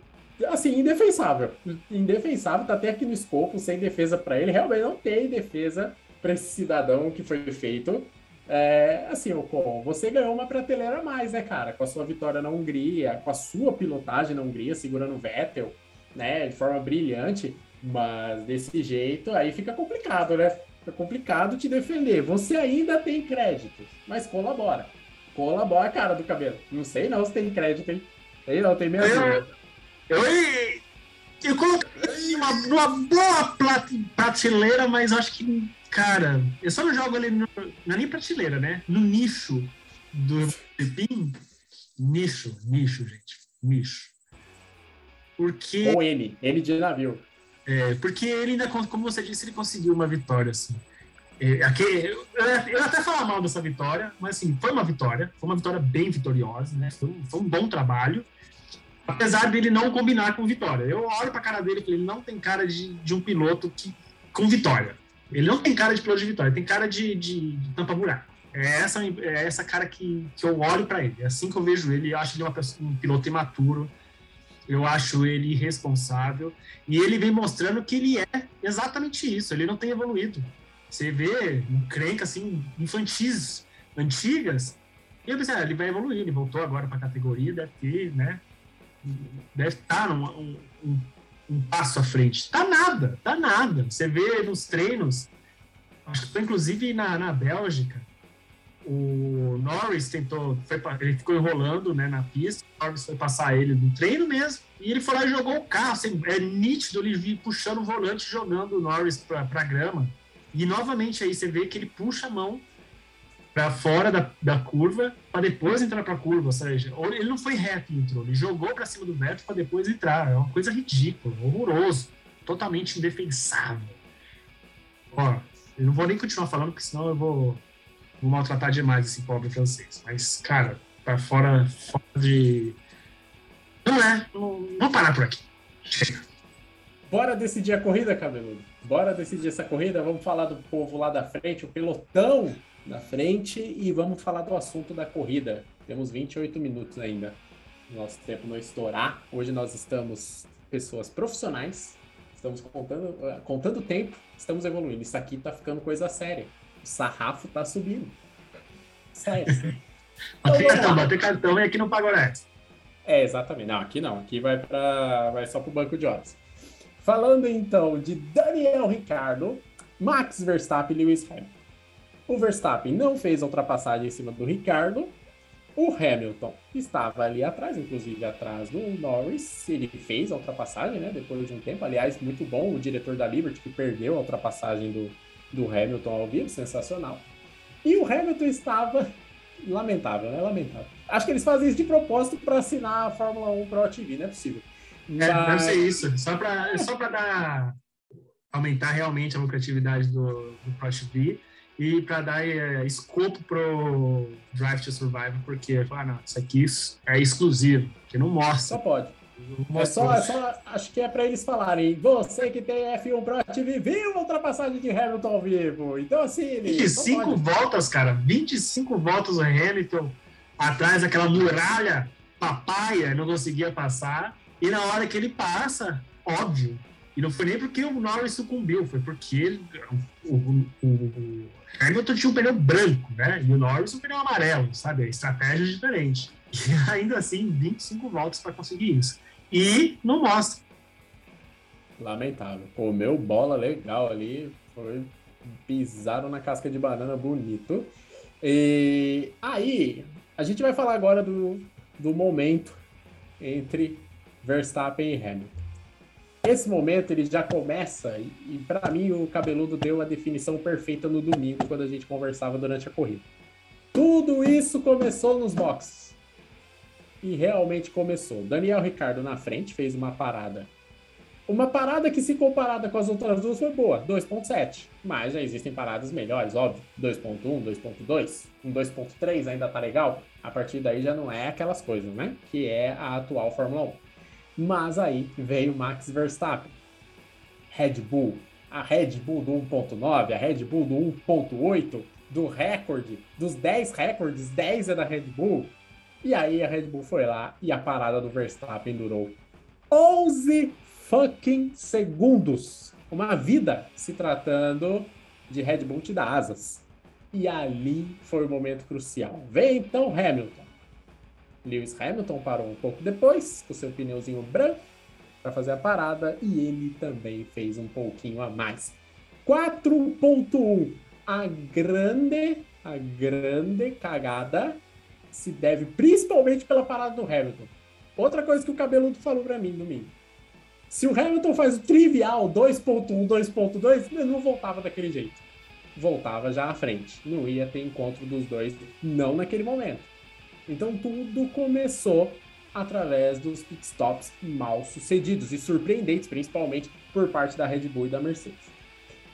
Assim, indefensável. Indefensável, tá até aqui no escopo, sem defesa para ele. Realmente não tem defesa para esse cidadão que foi feito. É, assim, Ocon, você ganhou uma prateleira a mais, né, cara? Com a sua vitória na Hungria, com a sua pilotagem na Hungria, segurando o Vettel, né, de forma brilhante. Mas desse jeito, aí fica complicado, né? Fica complicado te defender. Você ainda tem créditos, mas colabora. Colabora, cara do cabelo. Não sei não se tem crédito, hein? Sei não, tem mesmo. Eu, eu, eu coloquei uma, uma boa prateleira, mas acho que Cara, eu só não jogo ali no, na nem prateleira, né? No nicho do Pepim. Nicho, nicho, gente. Nicho. Porque. Com N, N de navio. É, porque ele ainda, como você disse, ele conseguiu uma vitória, assim. É, aqui, eu, eu até falar mal dessa vitória, mas assim, foi uma vitória, foi uma vitória bem vitoriosa, né? Foi um, foi um bom trabalho, apesar dele não combinar com vitória. Eu olho pra cara dele e falei, ele não tem cara de, de um piloto que, com vitória. Ele não tem cara de piloto de vitória, tem cara de, de, tampa-buraco. É essa, é essa cara que, que eu olho para ele. É assim que eu vejo ele. Eu acho ele uma pessoa, um piloto imaturo. Eu acho ele irresponsável. E ele vem mostrando que ele é exatamente isso. Ele não tem evoluído. Você vê um crenca assim, infantis antigas. E eu pensei, ah, ele vai evoluir. Ele voltou agora para a categoria, deve ter, né? Deve estar num, um, um, um passo à frente. Tá nada, tá nada. Você vê nos treinos, acho que inclusive na, na Bélgica, o Norris tentou, foi, ele ficou enrolando né, na pista, o Norris foi passar ele no treino mesmo, e ele foi lá e jogou o carro, assim, é nítido ele vir puxando o volante, jogando o Norris para a grama. E novamente aí você vê que ele puxa a mão para fora da, da curva para depois entrar para a curva, ou seja, ele não foi reto entrou, ele jogou para cima do Beto para depois entrar, é uma coisa ridícula, horroroso, totalmente indefensável. Ó, eu não vou nem continuar falando, porque senão eu vou vou maltratar demais esse pobre francês. Mas, cara, tá fora, fora de. Não é. Não, vou parar por aqui. Chega. Bora decidir a corrida, cabeludo. Bora decidir essa corrida. Vamos falar do povo lá da frente, o pelotão da frente, e vamos falar do assunto da corrida. Temos 28 minutos ainda. Nosso tempo não estourar. Hoje nós estamos pessoas profissionais. Estamos contando, contando tempo, estamos evoluindo. Isso aqui tá ficando coisa séria sarrafo tá subindo. Sério. bater então, cartão, bater cartão e aqui não paga. É, exatamente. Não, aqui não. Aqui vai, pra, vai só pro banco de horas. Falando então de Daniel Ricardo, Max Verstappen e Lewis Hamilton. O Verstappen não fez a ultrapassagem em cima do Ricardo. O Hamilton estava ali atrás, inclusive atrás do Norris. Ele fez a ultrapassagem, né? Depois de um tempo. Aliás, muito bom o diretor da Liberty que perdeu a ultrapassagem do, do Hamilton ao vivo, sensacional. E o Hamilton estava lamentável, né? Lamentável. Acho que eles fazem isso de propósito para assinar a Fórmula 1 Pro TV, não é possível. Mas... É, deve ser isso, só para só para dar aumentar realmente a lucratividade do, do Pro TV e para dar é, escopo pro Drive to Survive, porque ah, não, isso aqui é exclusivo, que não mostra. Só pode. É só, é só, acho que é para eles falarem. Você que tem F1 Pro TV, viu a ultrapassagem de Hamilton ao vivo. Então, assim. 25 voltas, cara. 25 voltas o Hamilton atrás daquela muralha papaya, não conseguia passar. E na hora que ele passa, óbvio. E não foi nem porque o Norris sucumbiu, foi porque ele, o, o, o, Hamilton tinha um pneu branco, né? E o Norris um pneu amarelo, sabe? A estratégia é diferente. E ainda assim, 25 voltas para conseguir isso e não mostra. Lamentável. Comeu bola legal ali, foi pisaram na casca de banana bonito. E aí, a gente vai falar agora do, do momento entre Verstappen e Hamilton. Esse momento ele já começa, e, e para mim o cabeludo deu a definição perfeita no domingo, quando a gente conversava durante a corrida. Tudo isso começou nos boxes e realmente começou. Daniel Ricardo na frente fez uma parada. Uma parada que, se comparada com as outras duas, foi boa, 2.7. Mas já existem paradas melhores, óbvio. 2.1, 2.2, um 2.3 ainda tá legal. A partir daí já não é aquelas coisas, né? Que é a atual Fórmula 1. Mas aí veio Max Verstappen. Red Bull. A Red Bull do 1.9, a Red Bull do 1.8, do recorde, dos 10 recordes, 10 é da Red Bull. E aí a Red Bull foi lá e a parada do Verstappen durou 11 fucking segundos. Uma vida se tratando de Red Bull te dá asas. E ali foi o momento crucial. Vem então Hamilton. Lewis Hamilton parou um pouco depois, com seu pneuzinho branco, para fazer a parada, e ele também fez um pouquinho a mais. 4.1. A grande, a grande cagada se deve principalmente pela parada do Hamilton. Outra coisa que o Cabeludo falou para mim domingo. Se o Hamilton faz o trivial 2.1, 2.2, ele não voltava daquele jeito. Voltava já à frente. Não ia ter encontro dos dois, não naquele momento. Então tudo começou através dos pitstops mal sucedidos e surpreendentes, principalmente por parte da Red Bull e da Mercedes.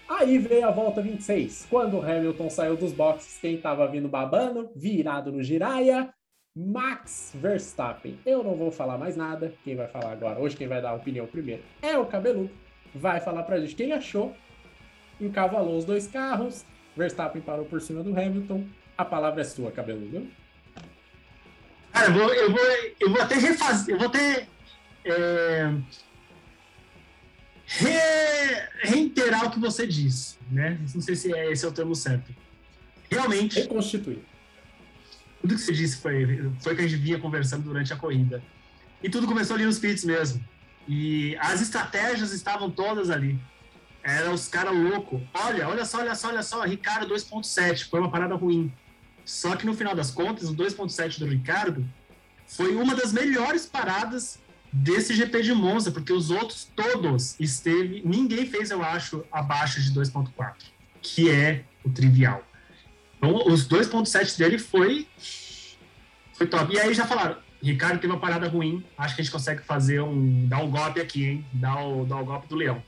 Aí veio a volta 26, quando o Hamilton saiu dos boxes, quem estava vindo babando, virado no giraia, Max Verstappen. Eu não vou falar mais nada, quem vai falar agora, hoje quem vai dar a opinião primeiro é o Cabeludo, vai falar pra gente quem achou, encavalou os dois carros, Verstappen parou por cima do Hamilton, a palavra é sua, Cabeludo. Cara, eu vou, eu vou, eu vou até refazer, eu vou até é, re- reiterar o que você disse, né? Não sei se é, esse é o termo certo. Realmente, Reconstituir. tudo que você disse foi, foi o que a gente vinha conversando durante a corrida. E tudo começou ali nos pits mesmo. E as estratégias estavam todas ali. Era os caras loucos. Olha, olha só, olha só, olha só. Ricardo 2.7. Foi uma parada ruim. Só que no final das contas, o 2.7 do Ricardo foi uma das melhores paradas desse GP de Monza, porque os outros todos esteve. Ninguém fez, eu acho, abaixo de 2.4, que é o trivial. Então, os 2.7 dele foi foi top. E aí já falaram, Ricardo teve uma parada ruim, acho que a gente consegue fazer um. dar um golpe aqui, hein? Dar o, dar o golpe do leão.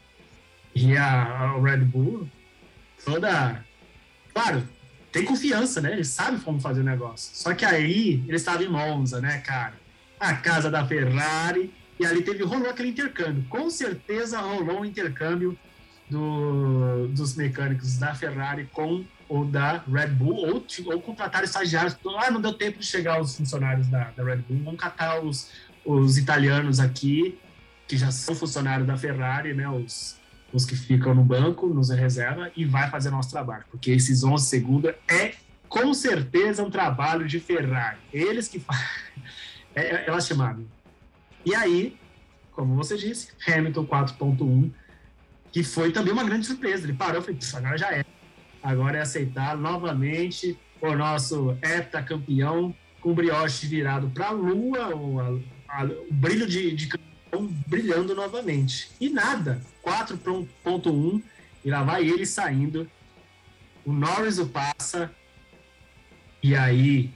E a, a Red Bull, toda. Claro, tem confiança, né? Eles sabem como fazer o negócio. Só que aí eles estavam em Monza, né, cara? A casa da Ferrari. E ali teve, rolou aquele intercâmbio. Com certeza rolou um intercâmbio do, dos mecânicos da Ferrari com ou da Red Bull, ou, ou contratar estagiários. Ah, não deu tempo de chegar os funcionários da, da Red Bull, vamos catar os, os italianos aqui, que já são funcionários da Ferrari, né? Os, os que ficam no banco, nos reserva, e vai fazer nosso trabalho. Porque esses 11 segundos é com certeza um trabalho de Ferrari. Eles que fazem. É, é, é. E aí, como você disse, Hamilton 4.1, que foi também uma grande surpresa. Ele parou e falou, "Putz, agora já é. Agora é aceitar novamente o nosso heptacampeão com o brioche virado para a lua, o, a- o brilho de, de campeão brilhando novamente. E nada, 4.1, e lá vai ele saindo. O Norris o passa, e aí,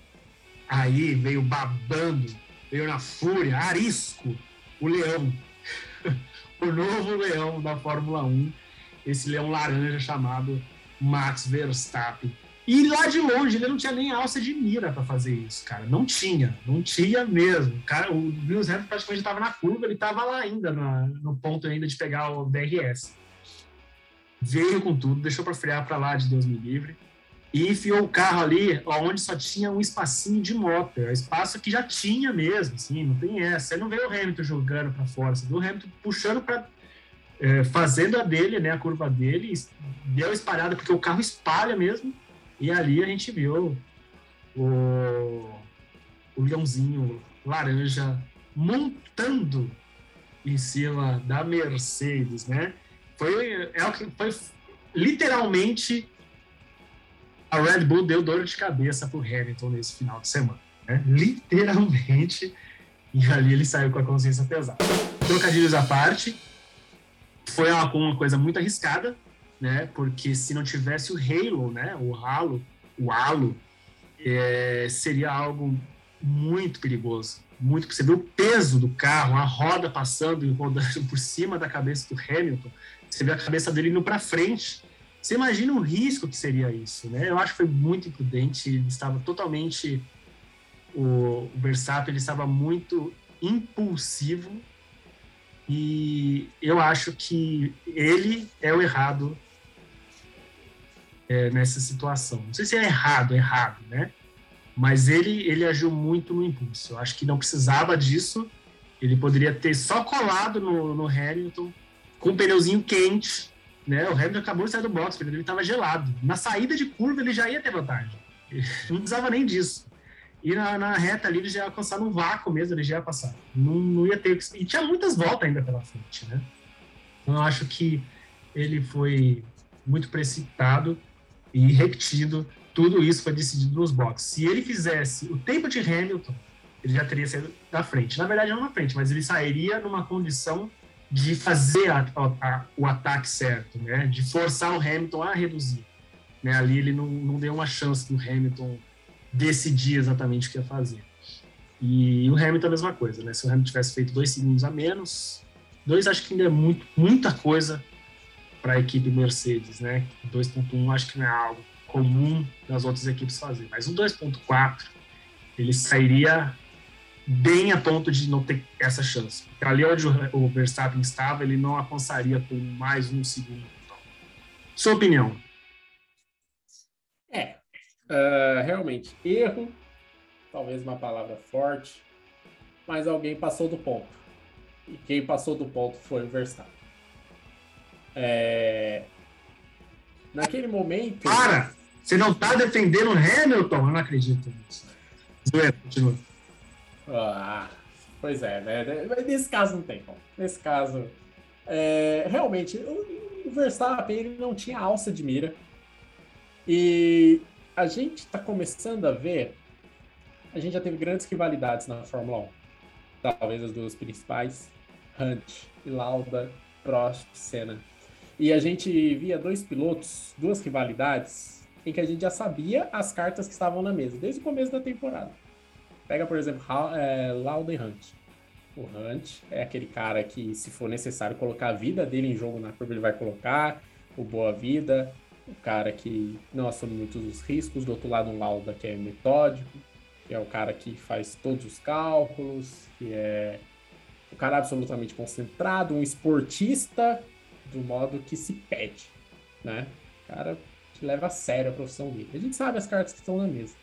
aí veio babando, veio na fúria, arisco, o leão. o novo leão da Fórmula 1, esse leão laranja chamado Max Verstappen. E lá de longe, ele não tinha nem alça de mira para fazer isso, cara. Não tinha, não tinha mesmo. Cara, o Lewis Hamilton praticamente estava na curva, ele estava lá ainda, na- no ponto ainda de pegar o DRS. Veio com tudo, deixou para frear para lá, de Deus me livre, e enfiou o carro ali, onde só tinha um espacinho de moto, é espaço que já tinha mesmo, assim, não tem essa. Você não vê o Hamilton jogando para fora, você vê o Hamilton puxando para é, fazendo a dele, né, a curva dele, deu espalhada, porque o carro espalha mesmo, e ali a gente viu o, o leãozinho laranja montando em cima da Mercedes, né? Foi, é o que foi literalmente a Red Bull deu dor de cabeça pro Hamilton nesse final de semana, né? Literalmente, e ali ele saiu com a consciência pesada. Trocadilhos à parte, foi uma, uma coisa muito arriscada, né? Porque se não tivesse o Halo, né? O Halo, o Halo, é, seria algo muito perigoso. Muito, você vê o peso do carro, a roda passando e rodando por cima da cabeça do Hamilton, você vê a cabeça dele indo para frente. Você imagina o risco que seria isso, né? Eu acho que foi muito imprudente, ele estava totalmente o, o Verstappen ele estava muito impulsivo e eu acho que ele é o errado é, nessa situação. Não sei se é errado, errado, né? Mas ele, ele agiu muito no impulso. Eu acho que não precisava disso. Ele poderia ter só colado no, no Hamilton com um pneuzinho quente, né? O Hamilton acabou de sair do box, dele estava gelado. Na saída de curva ele já ia ter vantagem. Ele não precisava nem disso. E na, na reta ali ele já ia alcançar no vácuo mesmo, ele já ia passar. Não, não ia ter. E tinha muitas voltas ainda pela frente, né? Então eu acho que ele foi muito precipitado e repetido. Tudo isso foi decidido nos boxes. Se ele fizesse o tempo de Hamilton, ele já teria saído da frente. Na verdade, não na frente, mas ele sairia numa condição de fazer a- a- o ataque certo, né? De forçar o Hamilton a reduzir. Né? Ali ele não, não deu uma chance para o Hamilton decidir exatamente o que ia fazer. E o Hamilton é a mesma coisa, né? Se o Hamilton tivesse feito dois segundos a menos, dois acho que ainda é muito, muita coisa para a equipe Mercedes, né? 2.1 acho que não é algo comum das outras equipes fazer, mas o 2.4 ele sairia bem a ponto de não ter essa chance. Ali onde o Verstappen estava, ele não avançaria por mais um segundo. Então. Sua opinião? É, ah, realmente, erro, talvez uma palavra forte, mas alguém passou do ponto. E quem passou do ponto foi o Verstappen. É... Naquele momento. Para! Você não tá defendendo o Hamilton? Eu não acredito nisso. Zoeira, continua. Ah, pois é, né? Nesse caso não tem como. Nesse caso, é, realmente, o, Verstappen ele não tinha alça de mira. E a gente está começando a ver. A gente já teve grandes rivalidades na Fórmula 1. Talvez as duas principais: Hunt e Lauda, Prost, Senna. E a gente via dois pilotos, duas rivalidades, em que a gente já sabia as cartas que estavam na mesa, desde o começo da temporada. Pega, por exemplo, é, e Hunt. O Hunt é aquele cara que, se for necessário colocar a vida dele em jogo na curva, ele vai colocar. O Boa Vida, o cara que não assume muitos os riscos. Do outro lado, um Lauda que é metódico, que é o cara que faz todos os cálculos, que é o cara absolutamente concentrado, um esportista do modo que se pede, né? O cara que leva a sério a profissão dele. A gente sabe as cartas que estão na mesa.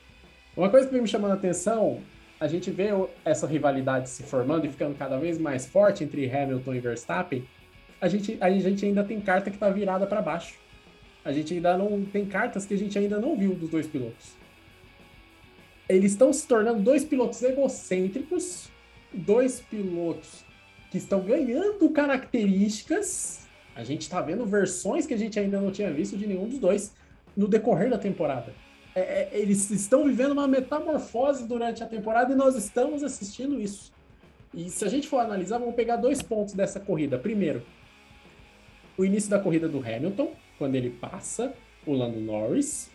Uma coisa que vem me chamando a atenção, a gente vê essa rivalidade se formando e ficando cada vez mais forte entre Hamilton e Verstappen. A gente, a gente ainda tem carta que está virada para baixo. A gente ainda não tem cartas que a gente ainda não viu dos dois pilotos. Eles estão se tornando dois pilotos egocêntricos, dois pilotos que estão ganhando características a gente está vendo versões que a gente ainda não tinha visto de nenhum dos dois no decorrer da temporada. É, é, eles estão vivendo uma metamorfose durante a temporada e nós estamos assistindo isso. E se a gente for analisar, vamos pegar dois pontos dessa corrida. Primeiro, o início da corrida do Hamilton, quando ele passa o Lando Norris.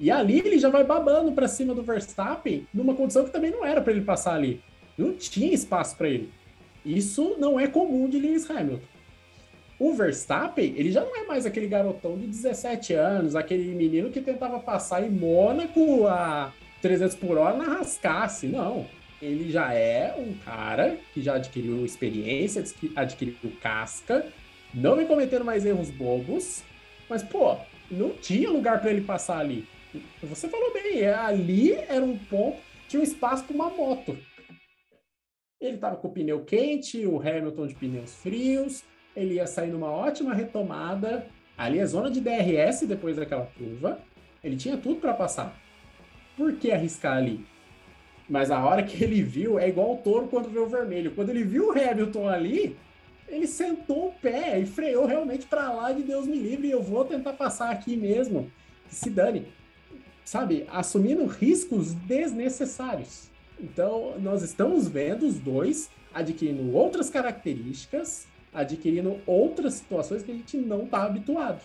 E ali ele já vai babando para cima do Verstappen, numa condição que também não era para ele passar ali. Não tinha espaço para ele. Isso não é comum de Lewis Hamilton. O Verstappen, ele já não é mais aquele garotão de 17 anos, aquele menino que tentava passar em Mônaco a 300 por hora na rascasse. Não. Ele já é um cara que já adquiriu experiência, adquiriu casca, não vem cometendo mais erros bobos, mas, pô, não tinha lugar para ele passar ali. Você falou bem, é, ali era um ponto, tinha um espaço para uma moto. Ele estava com o pneu quente, o Hamilton de pneus frios, ele ia sair numa ótima retomada. Ali é zona de DRS depois daquela curva. Ele tinha tudo para passar. Por que arriscar ali? Mas a hora que ele viu, é igual o touro quando vê o vermelho. Quando ele viu o Hamilton ali, ele sentou o pé e freou realmente para lá de Deus me livre. Eu vou tentar passar aqui mesmo. Se dane. Sabe? Assumindo riscos desnecessários. Então, nós estamos vendo os dois adquirindo outras características adquirindo outras situações que a gente não está habituado.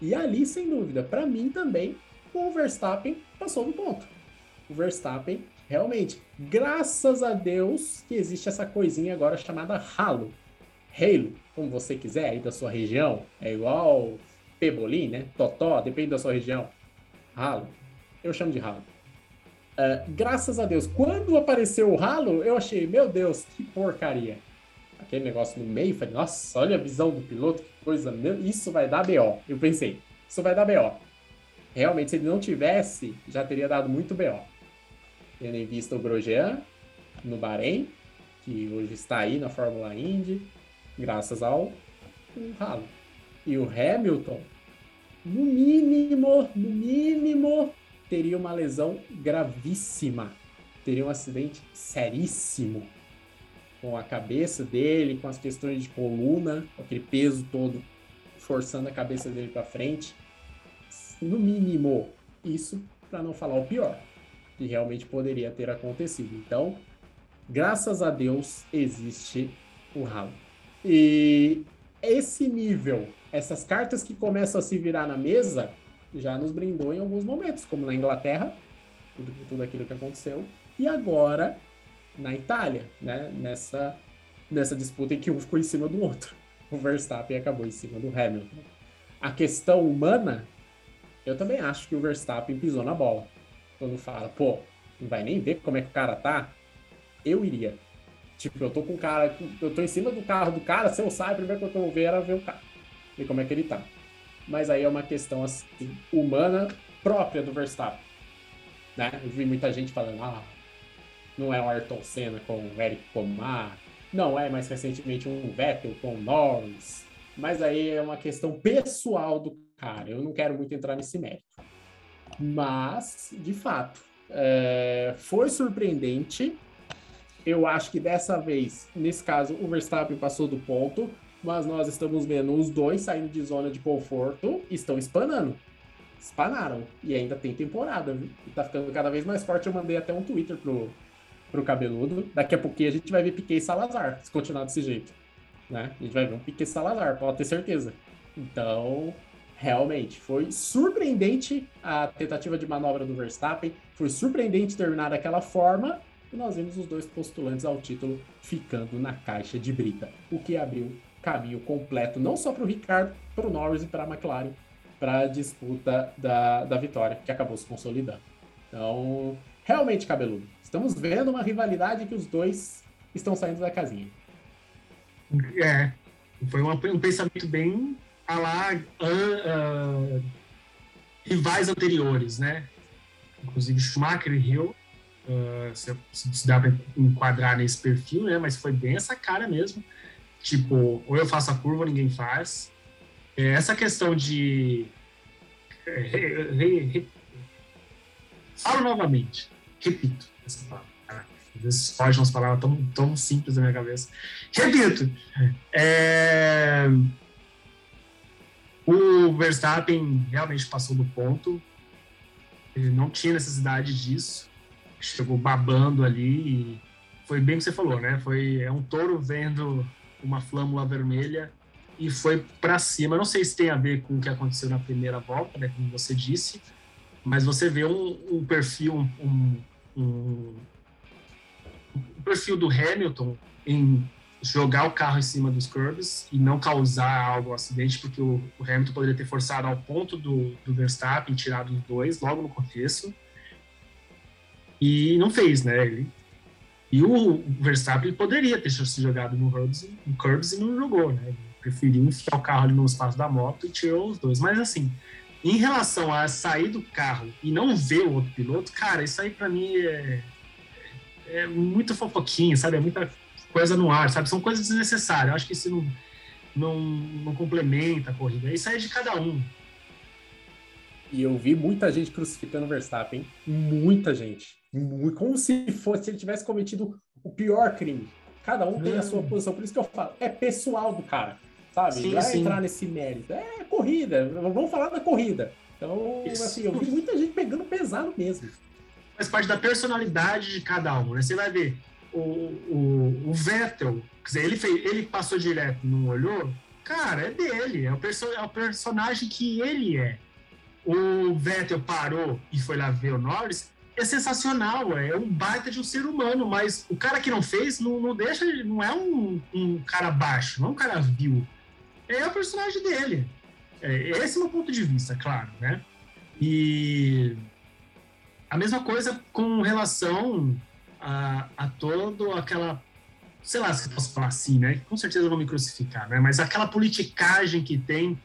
E ali, sem dúvida, para mim também, o Verstappen passou do ponto. O Verstappen, realmente, graças a Deus que existe essa coisinha agora chamada Halo. Halo, como você quiser, aí da sua região. É igual Pebolim, né? Totó, depende da sua região. Halo. Eu chamo de Halo. Uh, graças a Deus, quando apareceu o Halo, eu achei, meu Deus, que porcaria aquele negócio no meio, falei, nossa, olha a visão do piloto, que coisa, isso vai dar BO. Eu pensei, isso vai dar BO. Realmente, se ele não tivesse, já teria dado muito BO. Tendo em vista o Grosjean no Bahrein, que hoje está aí na Fórmula Indy, graças ao ralo. E o Hamilton, no mínimo, no mínimo, teria uma lesão gravíssima. Teria um acidente seríssimo com a cabeça dele, com as questões de coluna, aquele peso todo forçando a cabeça dele para frente. No mínimo, isso para não falar o pior, que realmente poderia ter acontecido. Então, graças a Deus existe o ralo. E esse nível, essas cartas que começam a se virar na mesa, já nos brindou em alguns momentos, como na Inglaterra, tudo, tudo aquilo que aconteceu. E agora na Itália, né? Nessa, nessa disputa em que um ficou em cima do outro. O Verstappen acabou em cima do Hamilton. A questão humana, eu também acho que o Verstappen pisou na bola. Quando fala, pô, não vai nem ver como é que o cara tá, eu iria. Tipo, eu tô com o cara, eu tô em cima do carro do cara, se eu sair, a primeira coisa que eu vou ver era ver o carro. Ver como é que ele tá. Mas aí é uma questão assim, humana própria do Verstappen. Né? Eu vi muita gente falando, ah, não é o Ayrton Senna com o Eric Pomar, Não é mais recentemente um Vettel com o Norris. Mas aí é uma questão pessoal do cara. Eu não quero muito entrar nesse mérito. Mas, de fato, é, foi surpreendente. Eu acho que dessa vez, nesse caso, o Verstappen passou do ponto, mas nós estamos vendo os dois saindo de zona de conforto estão espanando. Espanaram. E ainda tem temporada, viu? E tá ficando cada vez mais forte. Eu mandei até um Twitter pro, pro cabeludo. Daqui a pouquinho a gente vai ver Piquet e Salazar, se continuar desse jeito. Né? A gente vai ver um Piquet Salazar, pode ter certeza. Então, realmente, foi surpreendente a tentativa de manobra do Verstappen. Foi surpreendente terminar daquela forma. E nós vimos os dois postulantes ao título ficando na caixa de brita. O que abriu caminho completo, não só para o Ricardo, para o Norris e para a McLaren, para a disputa da, da vitória, que acabou se consolidando. Então, realmente, cabeludo, estamos vendo uma rivalidade que os dois estão saindo da casinha. É, foi uma, um pensamento bem a lá uh, uh, rivais anteriores, né? Inclusive Schumacher e Hill, uh, se, se dá para enquadrar nesse perfil, né? Mas foi bem essa cara mesmo. Tipo, ou eu faço a curva ninguém faz. É, essa questão de. É, falo novamente, repito. Às vezes fogem umas palavras tão, tão simples na minha cabeça. Repito, é, o Verstappen realmente passou do ponto. Ele não tinha necessidade disso. Chegou babando ali e foi bem o que você falou, né? Foi é um touro vendo uma flâmula vermelha e foi para cima. Não sei se tem a ver com o que aconteceu na primeira volta, né, como você disse, mas você vê um, um perfil, um, um, um, perfil do Hamilton em jogar o carro em cima dos curbs e não causar algo, um acidente, porque o, o, Hamilton poderia ter forçado ao ponto do, do Verstappen, tirado os dois logo no começo, e não fez, né? Ele e o Verstappen poderia ter se jogado no Curbs, no Curbs e não jogou, né? Ele preferiu enfiar o carro ali no espaço da moto e tirou os dois. Mas assim, em relação a sair do carro e não ver o outro piloto, cara, isso aí para mim é, é muito fofoquinha, sabe? É muita coisa no ar, sabe? São coisas desnecessárias. Eu acho que isso não, não, não complementa a corrida. Isso aí é de cada um. E eu vi muita gente crucificando o Verstappen. Muita gente. Muito, como se fosse se ele tivesse cometido o pior crime. Cada um tem a sua hum. posição. Por isso que eu falo, é pessoal do cara. Sabe? Sim, Vai sim. entrar nesse mérito. É corrida. Vamos falar da corrida. Então, isso. assim, eu vi muita gente pegando pesado mesmo. Faz parte da personalidade de cada um, né? Você vai ver o, o, o Vettel, quer dizer, ele, fez, ele passou direto, não olhou. Cara, é dele, é o, perso é o personagem que ele é o Vettel parou e foi lá ver o Norris, é sensacional, é um baita de um ser humano, mas o cara que não fez não, não deixa, não é um, um, cara baixo, não é um cara vil, é o personagem dele. É, esse é o meu ponto de vista, claro, né? E a mesma coisa com relação a, a todo aquela, sei lá se eu posso falar assim, né? Com certeza vão me crucificar, né? Mas aquela politicagem que tem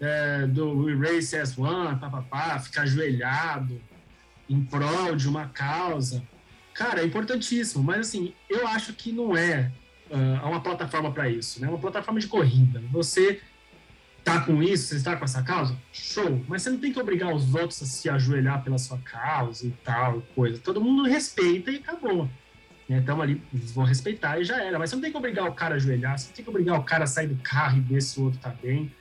é, do Erase S1, papapá, ficar ajoelhado em prol de uma causa. Cara, é importantíssimo, mas assim, eu acho que não é uh, uma plataforma para isso, né? Uma plataforma de corrida. Você tá com isso, você está com essa causa, show, mas você não tem que obrigar os outros a se ajoelhar pela sua causa e tal, coisa. Todo mundo respeita e acabou. Então ali, vou respeitar e já era. Mas você não tem que obrigar o cara a ajoelhar, você não tem que obrigar o cara a sair do carro e ver se o outro tá bem.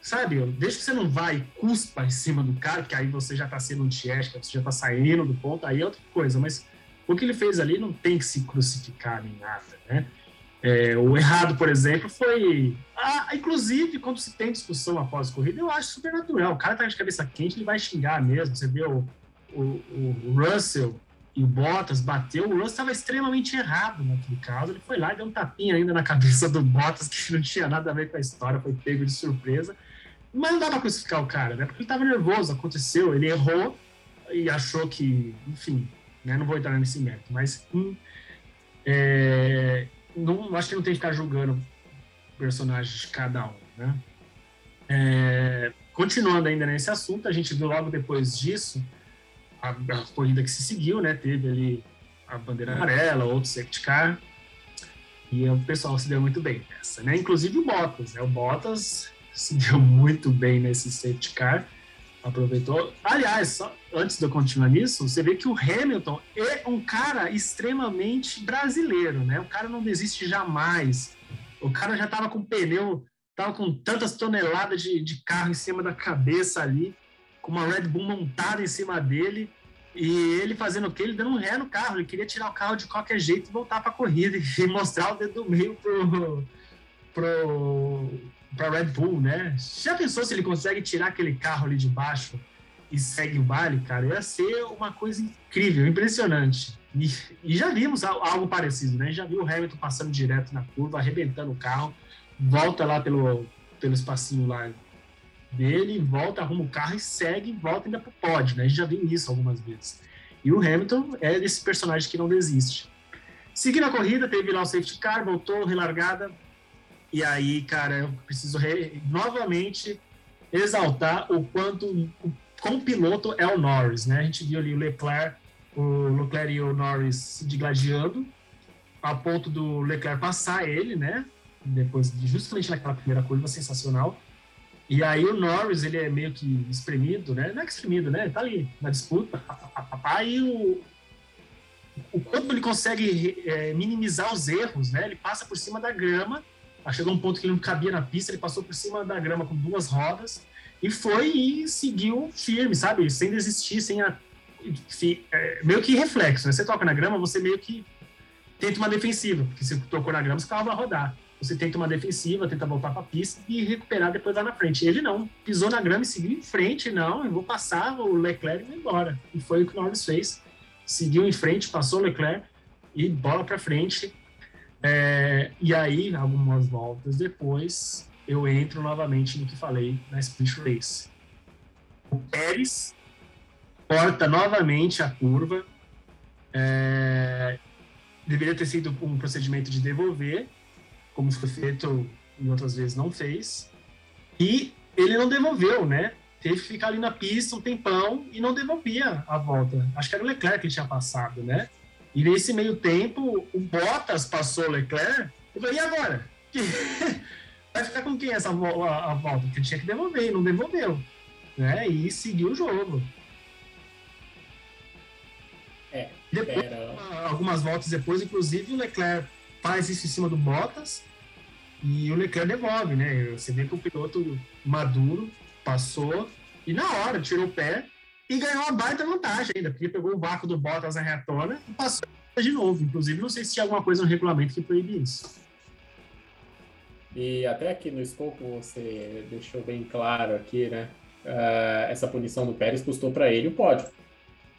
Sabe, desde que você não vai e cuspa em cima do cara, que aí você já tá sendo antiética, você já tá saindo do ponto, aí é outra coisa. Mas o que ele fez ali não tem que se crucificar nem nada, né? É, o errado, por exemplo, foi. Ah, inclusive, quando se tem discussão após corrida, eu acho super natural. O cara tá de cabeça quente, ele vai xingar mesmo. Você vê o, o, o Russell e o Bottas bateu, o Russell estava extremamente errado naquele caso. Ele foi lá e deu um tapinha ainda na cabeça do Bottas, que não tinha nada a ver com a história, foi pego de surpresa. Mas não dá pra crucificar o cara, né? Porque ele tava nervoso, aconteceu, ele errou e achou que, enfim, né? Não vou entrar nesse mérito, mas hum, é, não, acho que não tem que ficar julgando personagens de cada um, né? É, continuando ainda nesse assunto, a gente viu logo depois disso a, a corrida que se seguiu, né? Teve ali a bandeira amarela, outro safety car. E o pessoal se deu muito bem nessa, né? Inclusive o Bottas, né? O Bottas se deu muito bem nesse safety car, aproveitou. Aliás, só antes de eu continuar nisso, você vê que o Hamilton é um cara extremamente brasileiro, né? O cara não desiste jamais. O cara já estava com pneu, estava com tantas toneladas de, de carro em cima da cabeça ali, com uma Red Bull montada em cima dele. E ele fazendo o quê? Ele dando um ré no carro. Ele queria tirar o carro de qualquer jeito e voltar para a corrida e mostrar o dedo do meio pro, pro, pra Red Bull, né? Já pensou se ele consegue tirar aquele carro ali de baixo e segue o baile, cara? Ia ser uma coisa incrível, impressionante. E, e já vimos algo parecido, né? Já viu o Hamilton passando direto na curva, arrebentando o carro, volta lá pelo, pelo espacinho lá dele, volta, arruma o carro e segue, volta ainda pro pódio, né? A gente já viu isso algumas vezes. E o Hamilton é esse personagem que não desiste. Seguindo a corrida, teve lá o safety car, voltou, relargada. E aí, cara, eu preciso re... novamente exaltar o quanto, o, como piloto é o Norris, né? A gente viu ali o Leclerc, o Leclerc e o Norris se digladiando, a ponto do Leclerc passar ele, né? Depois, justamente naquela primeira curva sensacional. E aí o Norris, ele é meio que espremido, né? Não é espremido, né? Ele tá ali na disputa. Aí o, o quanto ele consegue é, minimizar os erros, né? Ele passa por cima da grama. Chegou um ponto que ele não cabia na pista, ele passou por cima da grama com duas rodas e foi e seguiu firme, sabe? Sem desistir, sem a, é, meio que reflexo, né? Você toca na grama, você meio que tenta uma defensiva, porque se tocou na grama, o carro vai rodar você tenta uma defensiva, tenta voltar para a pista e recuperar depois lá na frente. Ele não, pisou na grama e seguiu em frente, não, eu vou passar o Leclerc e vou embora. E foi o que o Norris fez. Seguiu em frente, passou o Leclerc e bola para frente. É, e aí, algumas voltas depois, eu entro novamente no que falei na Split Race. O Pérez corta novamente a curva. É, deveria ter sido um procedimento de devolver, como foi feito em outras vezes não fez. E ele não devolveu, né? Teve que ficar ali na pista um tempão e não devolvia a volta. Acho que era o Leclerc que tinha passado, né? E nesse meio tempo, o Bottas passou o Leclerc. Eu falei, e agora? Vai ficar com quem essa a, a volta? Porque tinha que devolver e não devolveu. Né? E seguiu o jogo. É, depois, era... algumas voltas depois, inclusive, o Leclerc faz isso em cima do Bottas e o Leclerc devolve, né? Você vê que o piloto maduro passou e na hora tirou o pé e ganhou uma baita vantagem ainda, porque pegou o vácuo do Bottas na retona e passou de novo. Inclusive, não sei se tinha alguma coisa no regulamento que proíbe isso. E até aqui no escopo você deixou bem claro aqui, né? Uh, essa punição do Pérez custou para ele o pódio.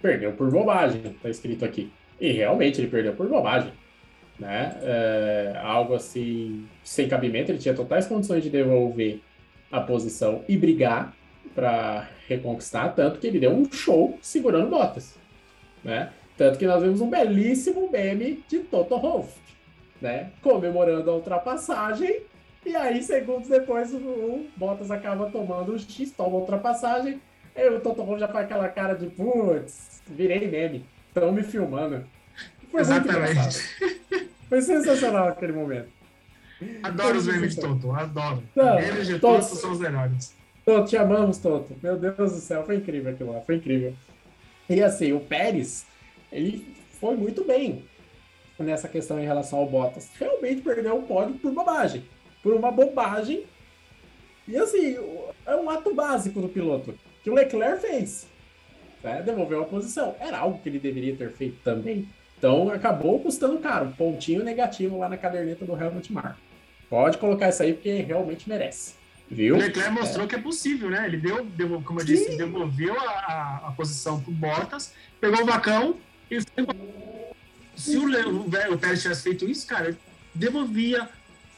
Perdeu por bobagem, tá escrito aqui. E realmente ele perdeu por bobagem né? É, algo assim sem cabimento. Ele tinha totais condições de devolver a posição e brigar para reconquistar, tanto que ele deu um show segurando botas, né? Tanto que nós vimos um belíssimo meme de Toto Wolff, né? Comemorando a ultrapassagem e aí segundos depois o Bottas acaba tomando o X, toma a ultrapassagem e o Toto Wolff já faz aquela cara de putz, virei meme, estão me filmando. Foi Exatamente. Foi sensacional aquele momento. Adoro os memes de Toto, adoro. Não, memes de Toto são os melhores. Toto, te amamos, Toto. Meu Deus do céu, foi incrível aquilo lá, foi incrível. E assim, o Pérez, ele foi muito bem nessa questão em relação ao Bottas. Realmente perdeu o pódio por bobagem. Por uma bobagem. E assim, é um ato básico do piloto, que o Leclerc fez. Né? Devolveu a posição. Era algo que ele deveria ter feito também. Então acabou custando caro, um pontinho negativo lá na caderneta do Helmut Marko. Pode colocar isso aí porque realmente merece. Viu? O Leclerc mostrou é. que é possível, né? Ele deu, deu como eu Sim. disse, devolveu a, a, posição pro Bottas, pegou o vacão e foi. Se o, o, o Pérez tivesse feito isso, cara, devolvia,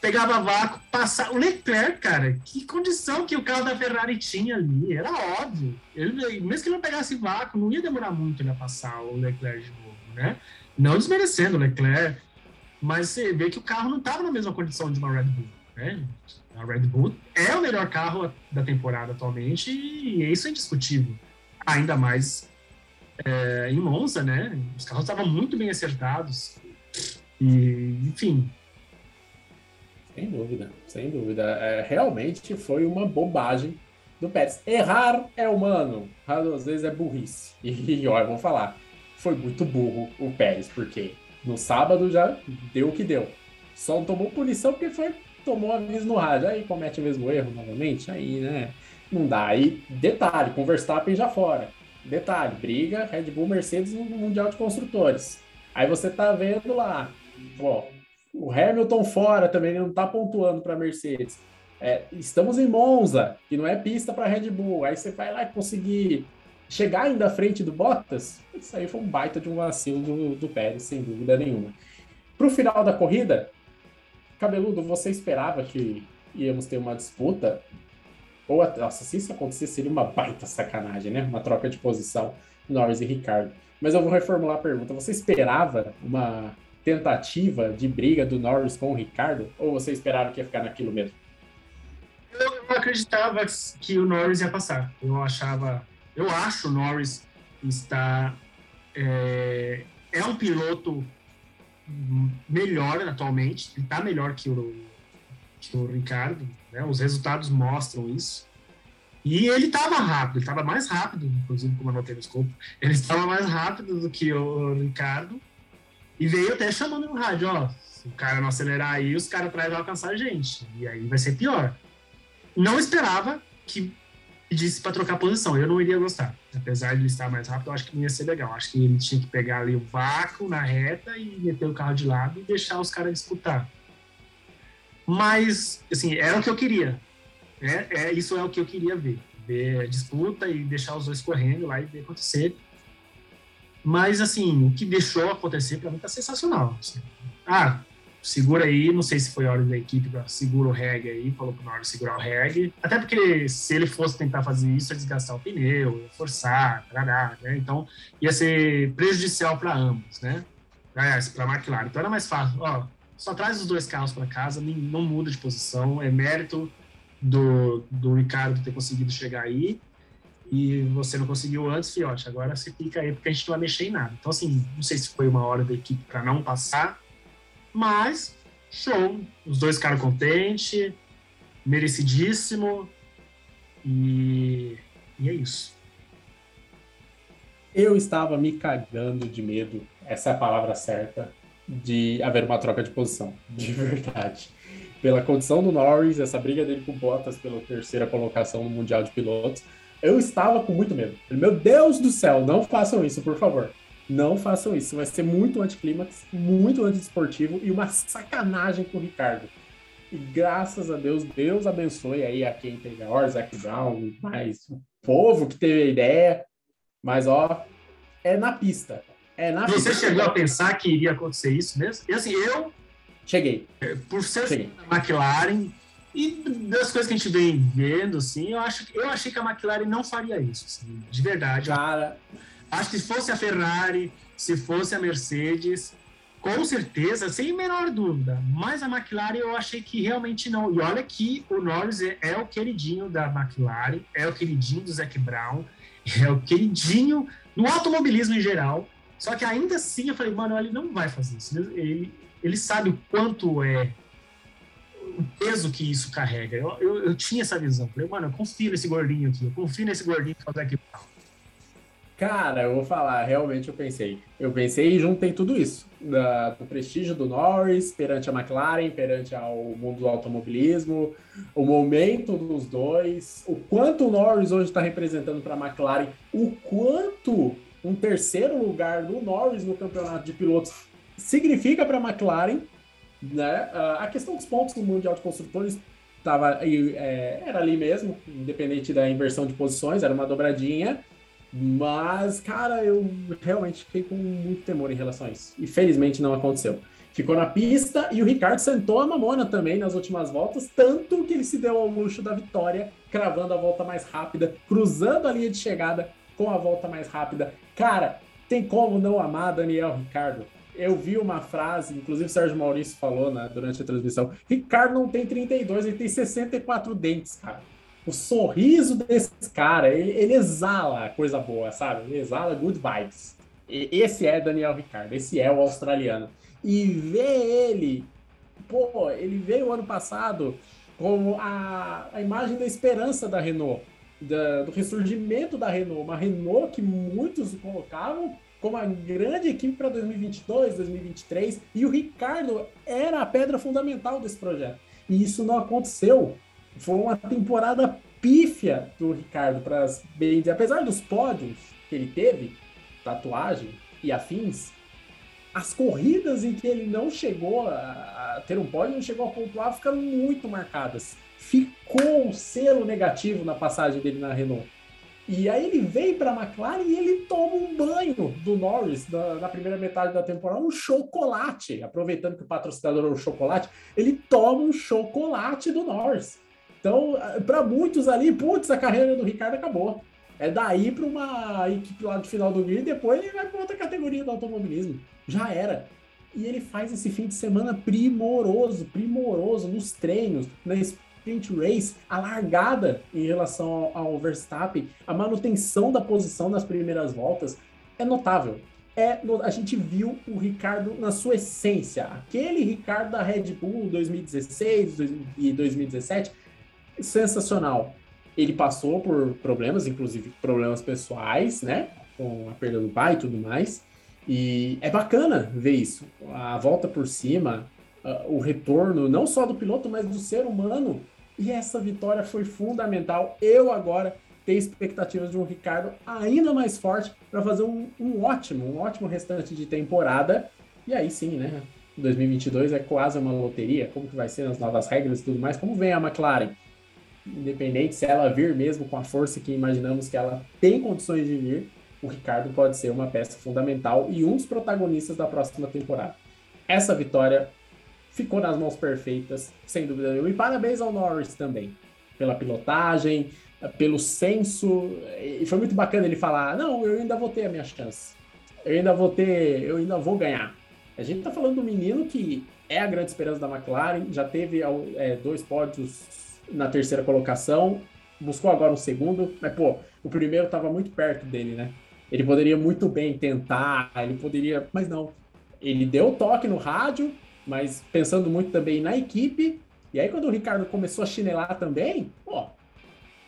pegava vácuo, passava. O Leclerc, cara, que condição que o carro da Ferrari tinha ali, era óbvio. Ele, mesmo que ele não pegasse vácuo, não ia demorar muito ele a passar o Leclerc de novo, né? Não desmerecendo o Leclerc, mas você vê que o carro não estava na mesma condição de uma Red Bull. Né? A Red Bull é o melhor carro da temporada atualmente e isso é indiscutível. Ainda mais é, em Monza, né? Os carros estavam muito bem acertados. E, enfim, Sem dúvida, sem dúvida. É, realmente foi uma bobagem do Pérez. Errar é humano, às vezes é burrice. E olha, vou falar, foi muito burro o Pérez, porque no sábado já deu o que deu. Só não tomou punição porque foi, tomou aviso no rádio. Aí comete o mesmo erro novamente, aí, né? Não dá. Aí, detalhe, com Verstappen já fora. Detalhe, briga Red Bull Mercedes no Mundial de Construtores. Aí você tá vendo lá, ó, o Hamilton fora também não tá pontuando para Mercedes. É, estamos em Monza, que não é pista para Red Bull. Aí você vai lá e conseguir chegar ainda à frente do Bottas. Isso aí foi um baita de um vacilo do, do Pérez, sem dúvida nenhuma. Para o final da corrida, Cabeludo, você esperava que íamos ter uma disputa? Ou, nossa, se isso acontecer, seria uma baita sacanagem, né? Uma troca de posição, Norris e Ricardo. Mas eu vou reformular a pergunta. Você esperava uma tentativa de briga do Norris com o Ricardo? Ou você esperava que ia ficar naquilo mesmo? Eu não acreditava que o Norris ia passar. Eu achava, eu acho o Norris está é, é um piloto melhor atualmente. Ele está melhor que o, que o Ricardo. Né? Os resultados mostram isso. E ele estava rápido, ele estava mais rápido, inclusive como eu notei no escopo, ele estava mais rápido do que o Ricardo. E veio até chamando no rádio, ó, se o cara não acelerar aí, os caras atrás vão alcançar a gente. E aí vai ser pior. Não esperava que pedisse para trocar posição. Eu não iria gostar. Apesar de ele estar mais rápido, eu acho que não ia ser legal. Acho que ele tinha que pegar ali o vácuo na reta e meter o carro de lado e deixar os caras disputar. Mas, assim, era o que eu queria. É, é, isso é o que eu queria ver. Ver a disputa e deixar os dois correndo lá e ver acontecer. Mas, assim, o que deixou acontecer para mim tá sensacional. Assim. Ah, segura aí, não sei se foi a hora da equipe segura o reg aí, falou pro Norris segurar o reg. Até porque se ele fosse tentar fazer isso, ia desgastar o pneu, forçar, tarará, né? Então ia ser prejudicial para ambos, né? Para a McLaren. Então era mais fácil, ó, só traz os dois carros para casa, não muda de posição, é mérito do, do Ricardo ter conseguido chegar aí e você não conseguiu antes, fiote, agora você fica aí porque a gente não vai mexer em nada. Então, assim, não sei se foi uma hora da equipe para não passar, mas, show. Os dois ficaram contentes, merecidíssimo. E, e é isso. Eu estava me cagando de medo, essa é a palavra certa, de haver uma troca de posição, de verdade. Pela condição do Norris, essa briga dele com Bottas pela terceira colocação no Mundial de Pilotos, eu estava com muito medo. Meu Deus do céu, não façam isso, por favor. Não façam isso. Vai ser muito anticlímax, muito antidesportivo e uma sacanagem com o Ricardo. E graças a Deus, Deus abençoe aí a quem teve a hora, Zac Brown, mais o povo que teve a ideia. Mas, ó, é na pista. É na Você pista. chegou a pensar que iria acontecer isso mesmo? E assim, eu. Cheguei. Por ser Cheguei. da McLaren e das coisas que a gente vem vendo, assim, eu, acho, eu achei que a McLaren não faria isso, assim, de verdade. Cara, Acho que se fosse a Ferrari, se fosse a Mercedes, com certeza, sem menor dúvida. Mas a McLaren eu achei que realmente não. E olha que o Norris é, é o queridinho da McLaren, é o queridinho do Zac Brown, é o queridinho do automobilismo em geral. Só que ainda assim eu falei, mano, ele não vai fazer isso. Ele, ele sabe o quanto é o peso que isso carrega. Eu, eu, eu tinha essa visão. Falei, mano, eu confio nesse gordinho aqui, eu confio nesse gordinho que é o Zac Brown. Cara, eu vou falar, realmente eu pensei. Eu pensei e juntei tudo isso. Da, do prestígio do Norris perante a McLaren, perante ao mundo do automobilismo, o momento dos dois, o quanto o Norris hoje está representando para a McLaren, o quanto um terceiro lugar do Norris no campeonato de pilotos significa para a McLaren. Né? A questão dos pontos no Mundial de Construtores tava, é, era ali mesmo, independente da inversão de posições, era uma dobradinha. Mas, cara, eu realmente fiquei com muito temor em relação a isso. E felizmente não aconteceu. Ficou na pista e o Ricardo sentou a mamona também nas últimas voltas, tanto que ele se deu ao luxo da vitória, cravando a volta mais rápida, cruzando a linha de chegada com a volta mais rápida. Cara, tem como não amar Daniel Ricardo? Eu vi uma frase, inclusive o Sérgio Maurício falou né, durante a transmissão: Ricardo não tem 32, ele tem 64 dentes, cara o sorriso desse cara, ele, ele, exala coisa boa, sabe? Ele exala good vibes. E, esse é Daniel Ricardo, esse é o australiano. E ver ele pô, ele veio ano passado como a, a imagem da esperança da Renault, da, do ressurgimento da Renault, uma Renault que muitos colocavam como a grande equipe para 2022, 2023, e o Ricardo era a pedra fundamental desse projeto. E isso não aconteceu. Foi uma temporada pífia do Ricardo para as bem apesar dos pódios que ele teve, tatuagem e afins, as corridas em que ele não chegou a, ter um pódio, não chegou a pontuar, ficaram muito marcadas. Ficou um selo negativo na passagem dele na Renault. E aí ele vem para a McLaren e ele toma um banho do Norris na, na, primeira metade da temporada, um chocolate. Aproveitando que o patrocinador é o chocolate, ele toma um chocolate do Norris. Então, para muitos ali, putz, a carreira do Ricardo acabou. É daí para uma equipe lá do final do grid e depois ele vai para outra categoria do automobilismo. Já era. E ele faz esse fim de semana primoroso, primoroso nos treinos, na sprint race, a largada em relação ao, ao Verstappen, a manutenção da posição nas primeiras voltas é notável. É, a gente viu o Ricardo na sua essência. Aquele Ricardo da Red Bull 2016 e 2017, sensacional. Ele passou por problemas, inclusive problemas pessoais, né? Com a perda do pai e tudo mais. E é bacana ver isso. A volta por cima, uh, o retorno, não só do piloto, mas do ser humano. E essa vitória foi fundamental. Eu agora tenho expectativas de um Ricardo ainda mais forte para fazer um, um ótimo, um ótimo restante de temporada. E aí sim, né? 2022 é quase uma loteria. Como que vai ser nas novas regras e tudo mais? Como vem a McLaren? Independente se ela vir mesmo com a força que imaginamos que ela tem condições de vir, o Ricardo pode ser uma peça fundamental e um dos protagonistas da próxima temporada. Essa vitória ficou nas mãos perfeitas, sem dúvida nenhuma. E parabéns ao Norris também, pela pilotagem, pelo senso. E foi muito bacana ele falar: não, eu ainda vou ter a minha chance. Eu ainda vou ter, eu ainda vou ganhar. A gente tá falando do menino que é a grande esperança da McLaren, já teve é, dois pódios na terceira colocação, buscou agora um segundo, mas pô, o primeiro estava muito perto dele, né? Ele poderia muito bem tentar, ele poderia, mas não. Ele deu toque no rádio, mas pensando muito também na equipe. E aí, quando o Ricardo começou a chinelar também, pô,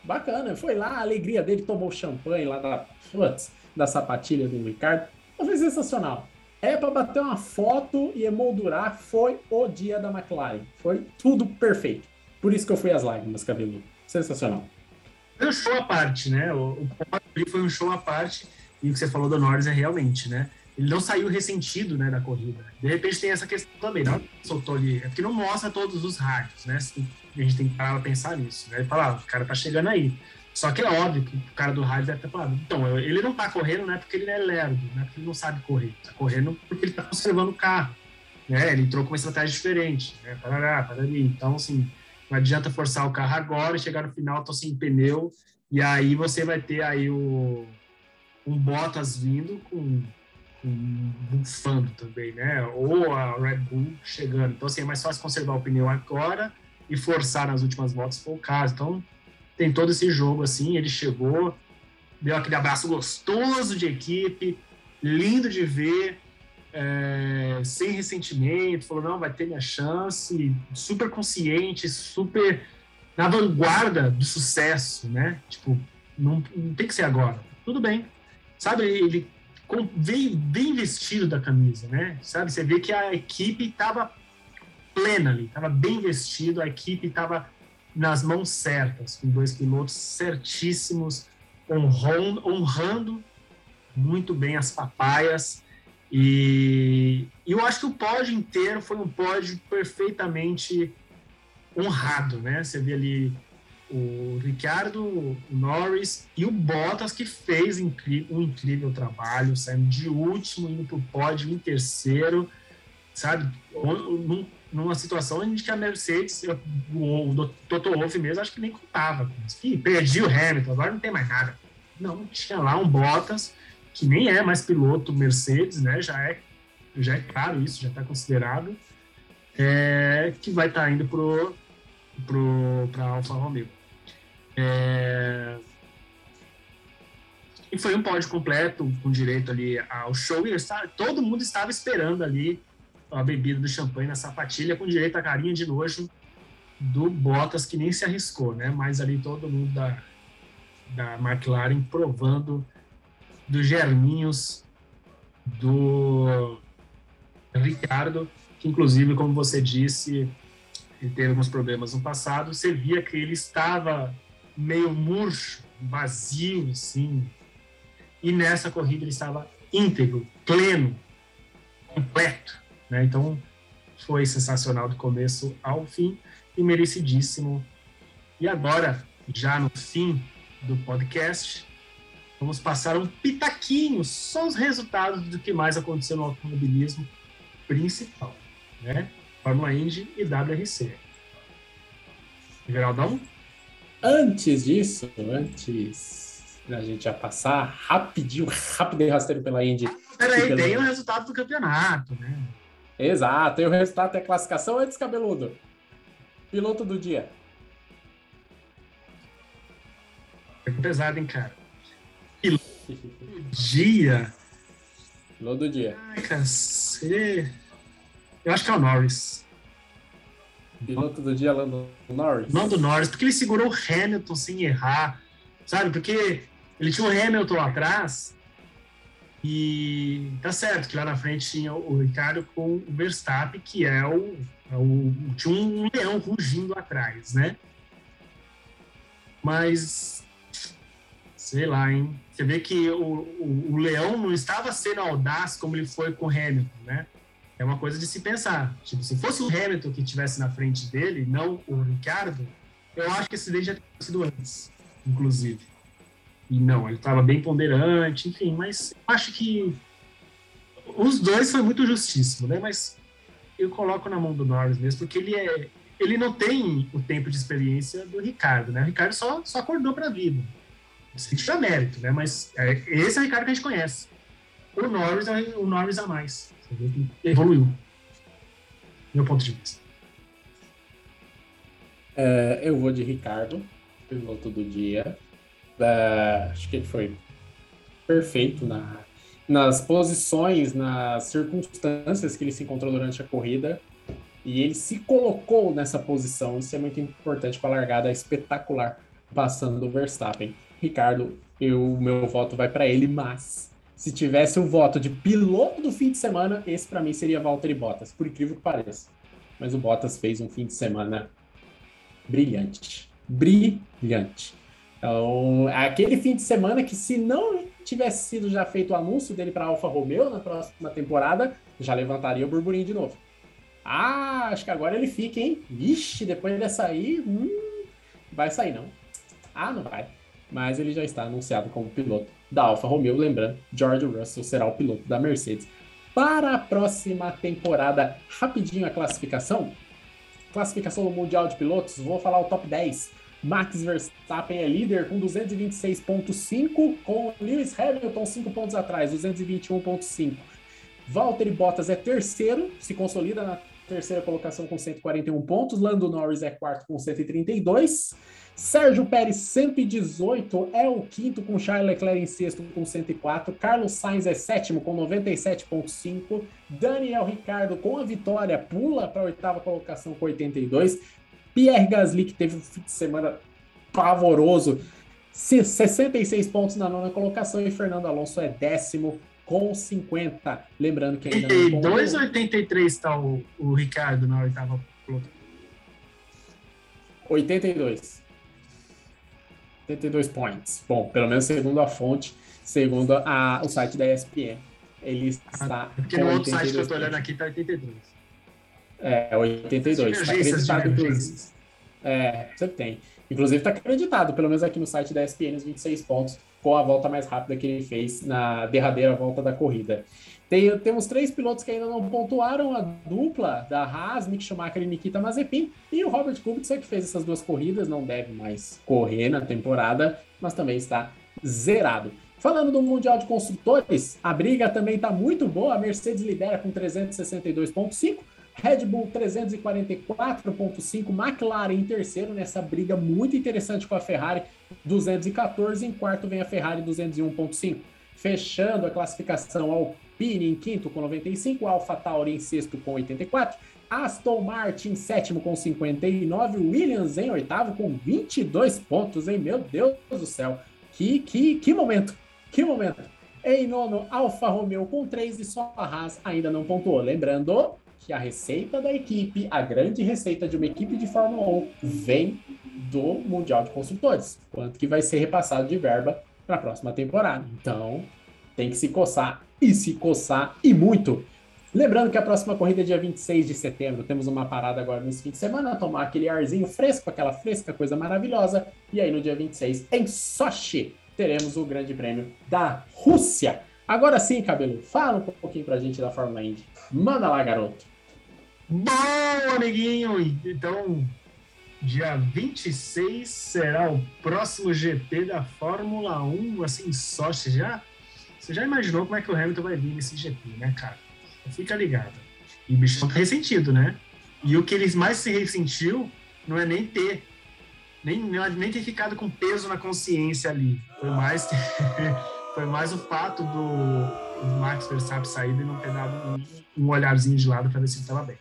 bacana. Foi lá, a alegria dele, tomou champanhe lá da, putz, da sapatilha do Ricardo. Foi sensacional. É para bater uma foto e emoldurar. Foi o dia da McLaren. Foi tudo perfeito. Por isso que eu fui às lágrimas, cabelo. Sensacional. Foi um show à parte, né? O, o foi um show à parte. E o que você falou do Norris é realmente, né? Ele não saiu ressentido, né, da corrida. De repente tem essa questão também, não soltou ali, é porque não mostra todos os rádios, né? A gente tem que parar pra pensar nisso, né? Falar, ah, o cara tá chegando aí. Só que é óbvio que o cara do rádio deve ter falado, então, ele não tá correndo não é porque ele é lerdo, não é porque ele não sabe correr. Tá correndo porque ele tá conservando o carro, né? Ele entrou com uma estratégia diferente, né? Parará, parari. Então, assim, não adianta forçar o carro agora e chegar no final, tô sem pneu, e aí você vai ter aí o um Bottas vindo com, com bufando também, né? Ou a Red Bull chegando. Então, assim, é mais fácil conservar o pneu agora e forçar nas últimas voltas, for o caso. Então, tem todo esse jogo, assim, ele chegou, deu aquele abraço gostoso de equipe, lindo de ver, é, sem ressentimento, falou, não, vai ter minha chance, super consciente, super na vanguarda do sucesso, né? Tipo, não, não tem que ser agora. Tudo bem, sabe, ele veio bem vestido da camisa, né? Sabe, você vê que a equipe estava plena ali, estava bem vestido, a equipe estava nas mãos certas, com dois pilotos certíssimos, honrando, honrando muito bem as papaias. E, eu acho que o pódio inteiro foi um pódio perfeitamente honrado, né? Você vê ali o Ricardo o Norris e o Bottas, que fez um incrível trabalho, saindo de último, indo para o pódio em terceiro, sabe? numa situação em que a Mercedes, o, Toto Wolff mesmo, acho que nem contava. Que perdi o Hamilton, agora não tem mais nada. Não, tinha lá um Bottas, que nem é mais piloto Mercedes, né? Já é, já é claro isso, já está considerado, é, que vai estar tá indo pro para Alfa Romeo. É... E foi um pódio completo, com direito ali ao show, e estava, todo mundo estava esperando ali a bebida do champanhe na sapatilha com direito à carinha de nojo do Bottas, que nem se arriscou, né? Mas ali todo mundo da, da McLaren provando dos germinhos do Ricardo, que inclusive, como você disse, ele teve alguns problemas no passado, você via que ele estava meio murcho, vazio, assim, e nessa corrida ele estava íntegro, pleno, completo, né? Então, foi sensacional do começo ao fim e merecidíssimo. E agora, já no fim do podcast, vamos passar um pitaquinho, só os resultados do que mais aconteceu no automobilismo principal, né? Fórmula Indy e WRC. Geraldão? Antes disso, antes da gente já passar rapidinho, rápido e rasteiro pela Indy. Peraí, pelo... tem o resultado do campeonato, né? Exato, e o resultado é classificação antes, cabeludo. Piloto do dia. É pesado, hein, cara? Piloto do dia. Piloto do dia. Ai, cacete. Eu acho que é o Norris. Piloto do dia, Lando Norris. Lando Norris, porque ele segurou o Hamilton sem errar, sabe? Porque ele tinha o Hamilton lá atrás e tá certo que lá na frente tinha o Ricardo com o Verstappen, que é o, é o tinha um leão rugindo atrás, né? Mas sei lá, hein? Você vê que o, o, o leão não estava sendo audaz como ele foi com o Hamilton, né? é uma coisa de se pensar. Tipo, se fosse o Hamilton que estivesse na frente dele, não o Ricardo, eu acho que esse acidente já teria sido antes, inclusive. E não, ele estava bem ponderante, enfim, mas eu acho que os dois foi muito justíssimo, né? Mas eu coloco na mão do Norris mesmo, porque ele é ele não tem o tempo de experiência do Ricardo, né? O Ricardo só, só acordou para a vida. Isso tiver mérito, né? Mas é, esse é o Ricardo que a gente conhece. O Norris é o Norris a mais. Evoluiu. Meu ponto de vista. É, eu vou de Ricardo, piloto do dia. É, acho que ele foi perfeito na, nas posições, nas circunstâncias que ele se encontrou durante a corrida. E ele se colocou nessa posição. Isso é muito importante para a largada espetacular, passando do Verstappen. Ricardo, o meu voto vai para ele, mas se tivesse o voto de piloto do fim de semana, esse para mim seria Valtteri Bottas, por incrível que pareça. Mas o Bottas fez um fim de semana brilhante. Brilhante. Então, aquele fim de semana que se não tivesse sido já feito o anúncio dele para Alfa Romeo na próxima temporada, já levantaria o burburinho de novo. Ah, acho que agora ele fica, hein? Vixe, depois dessa aí, hum, vai sair não. Ah, não vai. Mas ele já está anunciado como piloto da Alfa Romeo. Lembrando, George Russell será o piloto da Mercedes. Para a próxima temporada, rapidinho a classificação. Classificação do Mundial de Pilotos, vou falar o top 10. Max Verstappen é líder com 226,5, com Lewis Hamilton 5 pontos atrás, 221,5. Valtteri Bottas é terceiro, se consolida na terceira colocação com 141 pontos. Lando Norris é quarto com 132. Sérgio Pérez, 118, é o quinto, com Charles Leclerc em sexto, com 104. Carlos Sainz é sétimo, com 97,5. Daniel Ricardo, com a vitória, pula para a oitava colocação, com 82. Pierre Gasly, que teve um fim de semana pavoroso, 66 pontos na nona colocação. E Fernando Alonso é décimo, com 50. Lembrando que ainda não. 82 ou 83 está o, o Ricardo na oitava colocação? 82. 82 points. Bom, pelo menos segundo a fonte, segundo a, o site da ESPN. Ele está. Porque no outro site que eu estou olhando aqui está 82. É, 82. Está acreditado, inclusive. É, você tem. Inclusive está acreditado, pelo menos aqui no site da ESPN, os 26 pontos com a volta mais rápida que ele fez na derradeira volta da corrida. Tem, temos três pilotos que ainda não pontuaram, a dupla da Haas, Mick Schumacher e Nikita Mazepin, e o Robert Kubica, que fez essas duas corridas, não deve mais correr na temporada, mas também está zerado. Falando do Mundial de Construtores, a briga também está muito boa, a Mercedes lidera com 362,5, Red Bull 344,5, McLaren em terceiro nessa briga muito interessante com a Ferrari 214, em quarto vem a Ferrari 201,5 fechando a classificação ao Alpine em quinto com 95, Alpha Tauri em sexto com 84, Aston Martin em sétimo com 59, Williams em oitavo com 22 pontos, hein? Meu Deus do céu. Que, que, que momento, que momento. Em nono, Alfa Romeo com 3 e só a Haas ainda não pontuou. Lembrando que a receita da equipe, a grande receita de uma equipe de Fórmula 1, vem do Mundial de Construtores. Quanto que vai ser repassado de verba para a próxima temporada. Então, tem que se coçar e se coçar e muito. Lembrando que a próxima corrida é dia 26 de setembro. Temos uma parada agora nesse fim de semana, tomar aquele arzinho fresco, aquela fresca, coisa maravilhosa. E aí no dia 26, em Sochi, teremos o Grande Prêmio da Rússia. Agora sim, Cabelo, fala um pouquinho pra gente da Fórmula Indy. Manda lá, garoto. Bom, amiguinho, então dia 26 será o próximo GP da Fórmula 1, assim, Sochi já. Você já imaginou como é que o Hamilton vai vir nesse GP, né, cara? Fica ligado. E o bicho tá ressentido, né? E o que ele mais se ressentiu não é nem ter, nem, nem ter ficado com peso na consciência ali. Foi mais, foi mais o fato do, Max Verstappen sair e não ter dado um, um olharzinho de lado para ver se ele estava bem.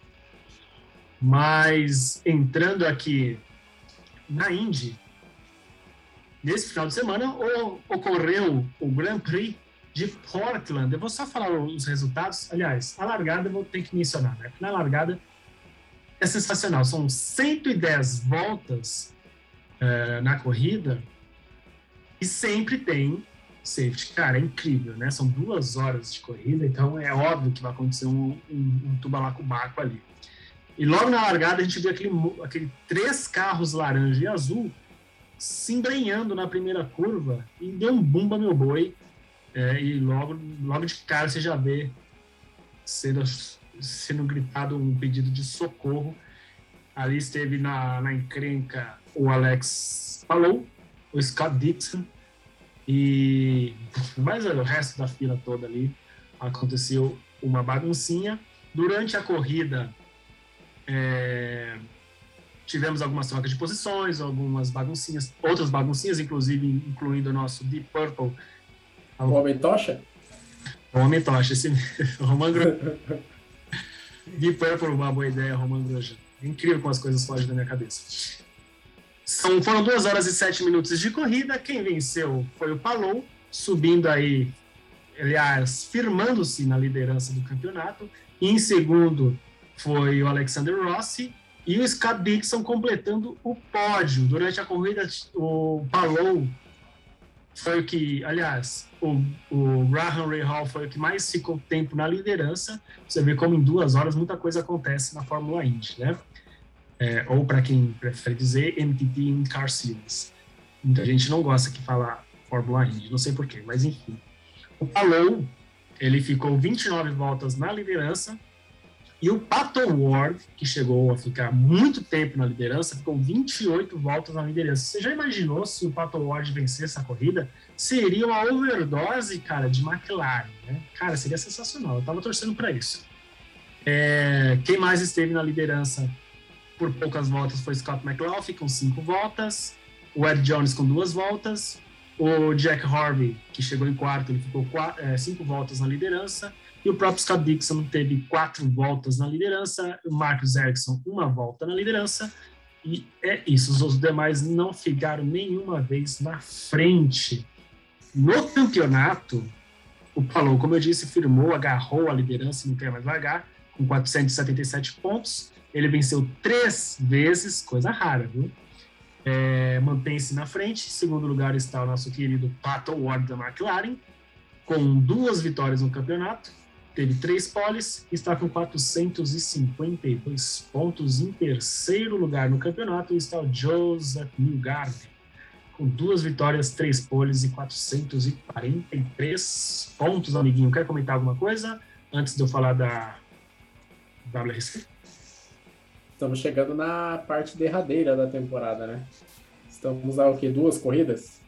Mas entrando aqui na Indy, nesse final de semana ocorreu o Grand Prix de Portland. Eu vou só falar os resultados. Aliás, a largada eu vou ter que mencionar, né? Na largada é sensacional. São 110 voltas uh, na corrida e sempre tem safety. Cara, é incrível, né? São duas horas de corrida, então é óbvio que vai acontecer um, um, um tubalacubaco ali. E logo na largada a gente viu aquele, aquele três carros laranja e azul se embrenhando na primeira curva e deu um bumba meu boi. É, e logo, logo de cara você já vê sendo, sendo gritado um pedido de socorro. Ali esteve na, na encrenca o Alex Palou, o Scott Dixon e mais o resto da fila toda ali. Aconteceu uma baguncinha. Durante a corrida, é, tivemos algumas trocas de posições, algumas baguncinhas, outras baguncinhas, inclusive incluindo o nosso Deep Purple. O Homem Tocha? O Homem Tocha, esse Roman Grosjean. Deep Purple, uma boa ideia, Roman Grosjean. Incrível como as coisas fogem da minha cabeça. São, foram duas horas e sete minutos de corrida. Quem venceu foi o Palou, subindo aí, aliás, firmando-se na liderança do campeonato. E em segundo, foi o Alexander Rossi e o Scott Dixon completando o pódio. Durante a corrida, o Palou foi o que, aliás, o, o Graham Ray Hall foi o que mais ficou tempo na liderança. Você vê como em duas horas muita coisa acontece na Fórmula Indy, né? É, ou para quem prefere dizer, MTT in Car Series. Muita gente não gosta que fala Fórmula Indy, não sei porquê, mas enfim. O Palou, ele ficou 29 voltas na liderança, e o Pato Ward, que chegou a ficar muito tempo na liderança, ficou 28 voltas na liderança. Você já imaginou se o Pato Ward vencesse essa corrida? Seria uma overdose, cara, de McLaren, né? Cara, seria sensacional. Eu tava torcendo para isso. É, quem mais esteve na liderança por poucas voltas foi Scott McLaughlin, com cinco voltas. O Ed Jones com duas voltas. O Jack Harvey, que chegou em quarto, ele ficou quatro, é, cinco voltas na liderança. E o próprio Scott Dixon teve quatro voltas na liderança, o Marcus Ericsson uma volta na liderança, e é isso. Os demais não ficaram nenhuma vez na frente. No campeonato, o Palou, como eu disse, firmou, agarrou a liderança e não mais largar, com 477 pontos. Ele venceu três vezes, coisa rara, viu? É, Mantém-se na frente. Em segundo lugar está o nosso querido Pato Ward da McLaren, com duas vitórias no campeonato teve três poles, está com 452 pontos em terceiro lugar no campeonato. Está o Joseph Newgarden, com duas vitórias, três poles e 443 pontos, amiguinho. Quer comentar alguma coisa antes de eu falar da WRC? Estamos chegando na parte derradeira da temporada, né? Estamos a o quê? Duas corridas?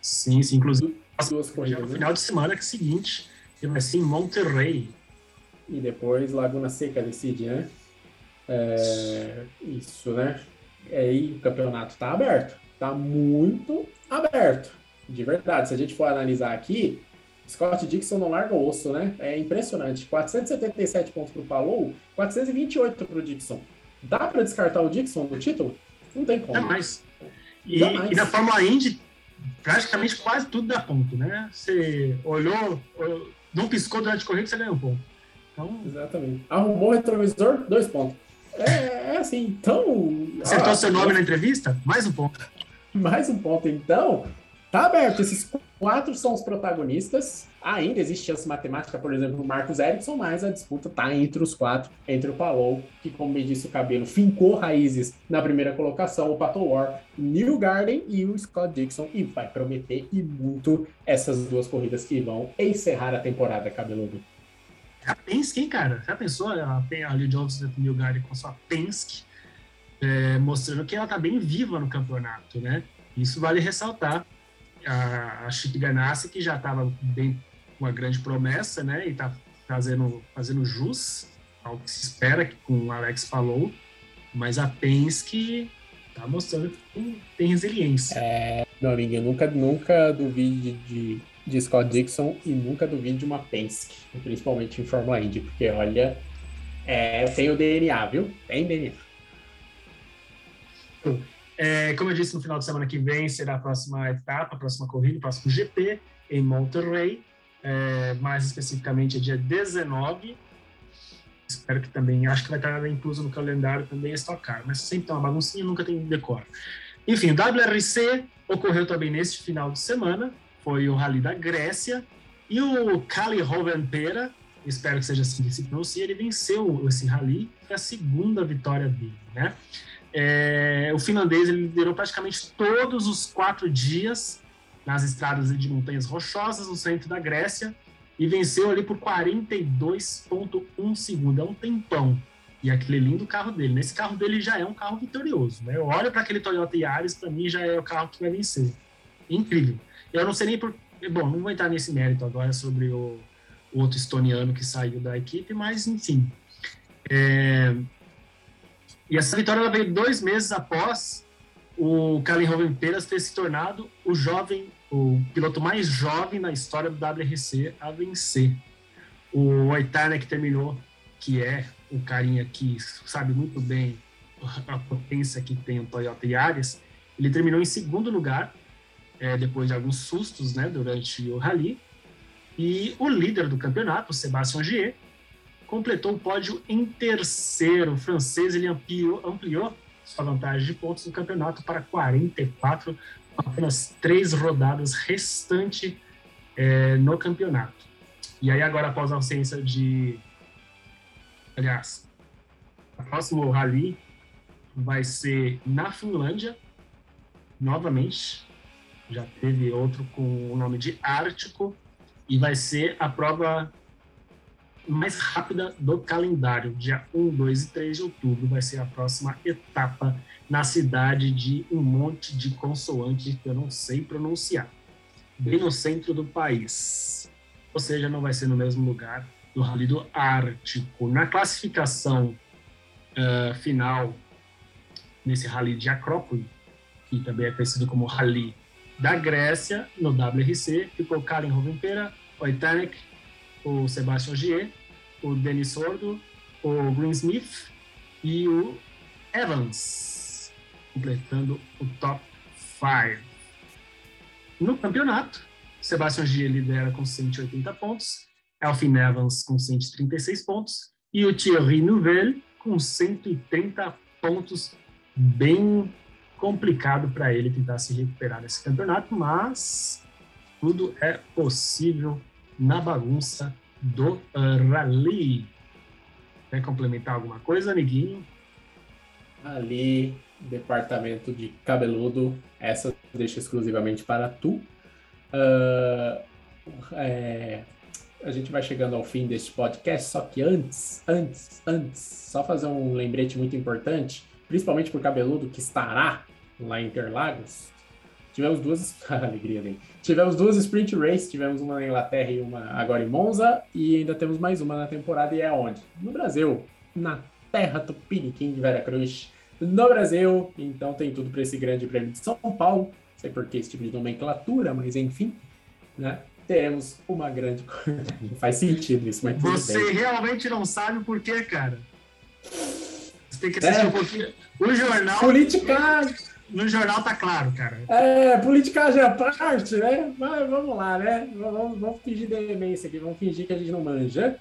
Sim, sim, inclusive duas corridas. No né? final de semana que é seguinte que vai ser em Monterrey. E depois Laguna Seca decide, né? É, isso, né? E aí o campeonato tá aberto. Tá muito aberto. De verdade. Se a gente for analisar aqui, Scott Dixon não larga o osso, né? É impressionante. 477 pontos pro Palou, 428 pro Dixon. Dá para descartar o Dixon do título? Não tem como. Jamais. E, Jamais. e na Fórmula Indy, praticamente quase tudo dá ponto, né? Você olhou, olhou, não piscou durante a corrida, você ganhou um ponto. Então, Exatamente. Arrumou o retrovisor, dois pontos. É, é assim, então. acertou ah, seu nome na entrevista? Mais um ponto. Mais um ponto, então. Tá aberto. Esses quatro são os protagonistas. Ainda existe chance matemática, por exemplo, no Marcos Erickson, mas a disputa tá entre os quatro, entre o Palou, que, como me disse o cabelo, fincou raízes na primeira colocação, o Pato War, New Garden e o Scott Dixon, e vai prometer e muito essas duas corridas que vão encerrar a temporada, cabeludo. A Penske, hein, cara? Já pensou a, a Lee Johnson do New Garden com a sua Penske, é, mostrando que ela tá bem viva no campeonato, né? Isso vale ressaltar. A, a Chip Ganassi, que já estava bem uma grande promessa, né? E tá fazendo, fazendo jus ao que se espera, que com o Alex falou. Mas a Penske tá mostrando que tem, tem resiliência. É, meu amigo, eu nunca, nunca duvide de, de Scott Dixon e nunca duvide de uma Penske, principalmente em Fórmula Indy, porque olha, é, tem o DNA, viu? Tem DNA. É, como eu disse, no final de semana que vem será a próxima etapa, a próxima corrida, o próximo GP em Monterrey. É, mais especificamente é dia 19. Espero que também, acho que vai estar incluso no calendário também a Stock Car, mas sempre tem uma baguncinha, nunca tem decor. Enfim, o WRC ocorreu também neste final de semana, foi o Rally da Grécia, e o Kali Rovanpera, espero que seja assim que se pronuncia, ele venceu esse Rally, foi a segunda vitória dele, né? É, o finlandês ele liderou praticamente todos os quatro dias nas estradas de montanhas rochosas no centro da Grécia e venceu ali por 42,1 segundos. É um tempão. E aquele lindo carro dele. Nesse carro dele já é um carro vitorioso. Né? Eu olho para aquele Toyota Yaris, para mim já é o carro que vai vencer. Incrível. Eu não sei nem por. Bom, não vou entrar nesse mérito agora sobre o, o outro estoniano que saiu da equipe, mas enfim. É, e essa vitória ela veio dois meses após o Kalin Rovenperas ter se tornado o jovem, o piloto mais jovem na história do WRC a vencer. O Oitana que terminou, que é um carinha que sabe muito bem a potência que tem o Toyota Yaris, ele terminou em segundo lugar, é, depois de alguns sustos né, durante o rally. E o líder do campeonato, o Sébastien Ogier, completou o pódio em terceiro. O francês ele ampliou, ampliou sua vantagem de pontos no campeonato para 44, com apenas três rodadas restante é, no campeonato. E aí agora, após a ausência de... Aliás, o próximo rally vai ser na Finlândia, novamente. Já teve outro com o nome de Ártico, e vai ser a prova mais rápida do calendário. Dia 1, 2 e 3 de outubro vai ser a próxima etapa na cidade de um monte de consoantes que eu não sei pronunciar. Bem no centro do país. Ou seja, não vai ser no mesmo lugar do Rally do Ártico. Na classificação uh, final, nesse Rally de Acrópole, que também é conhecido como Rally da Grécia, no WRC, ficou Karen Rovenpera, Oitanek, o Sebastian Ogier, o Denis Sordo, o Greensmith e o Evans, completando o top 5. No campeonato, Sebastian Ogier lidera com 180 pontos, Elfin Evans com 136 pontos e o Thierry Neuville com 130 pontos, bem complicado para ele tentar se recuperar nesse campeonato, mas tudo é possível na bagunça do Rally. Quer complementar alguma coisa, amiguinho? Ali, departamento de cabeludo, essa deixa exclusivamente para tu. Uh, é, a gente vai chegando ao fim deste podcast, só que antes, antes, antes, só fazer um lembrete muito importante, principalmente por cabeludo que estará lá em Interlagos. Tivemos duas. alegria dele. Tivemos duas sprint races, tivemos uma na Inglaterra e uma agora em Monza, e ainda temos mais uma na temporada, e é onde? No Brasil, na terra tupiniquim de Veracruz, no Brasil. Então tem tudo para esse grande prêmio de São Paulo. Não sei por que esse tipo de nomenclatura, mas enfim. Né? teremos uma grande. Não faz sentido isso, mas Você realmente não sabe o porquê, cara. Você tem que assistir É. um pouquinho. O jornal. Politicagem. No jornal tá claro, cara. É, politicagem à parte, né? Mas vamos lá, né? Vamos, vamos fingir demência aqui, vamos fingir que a gente não manja.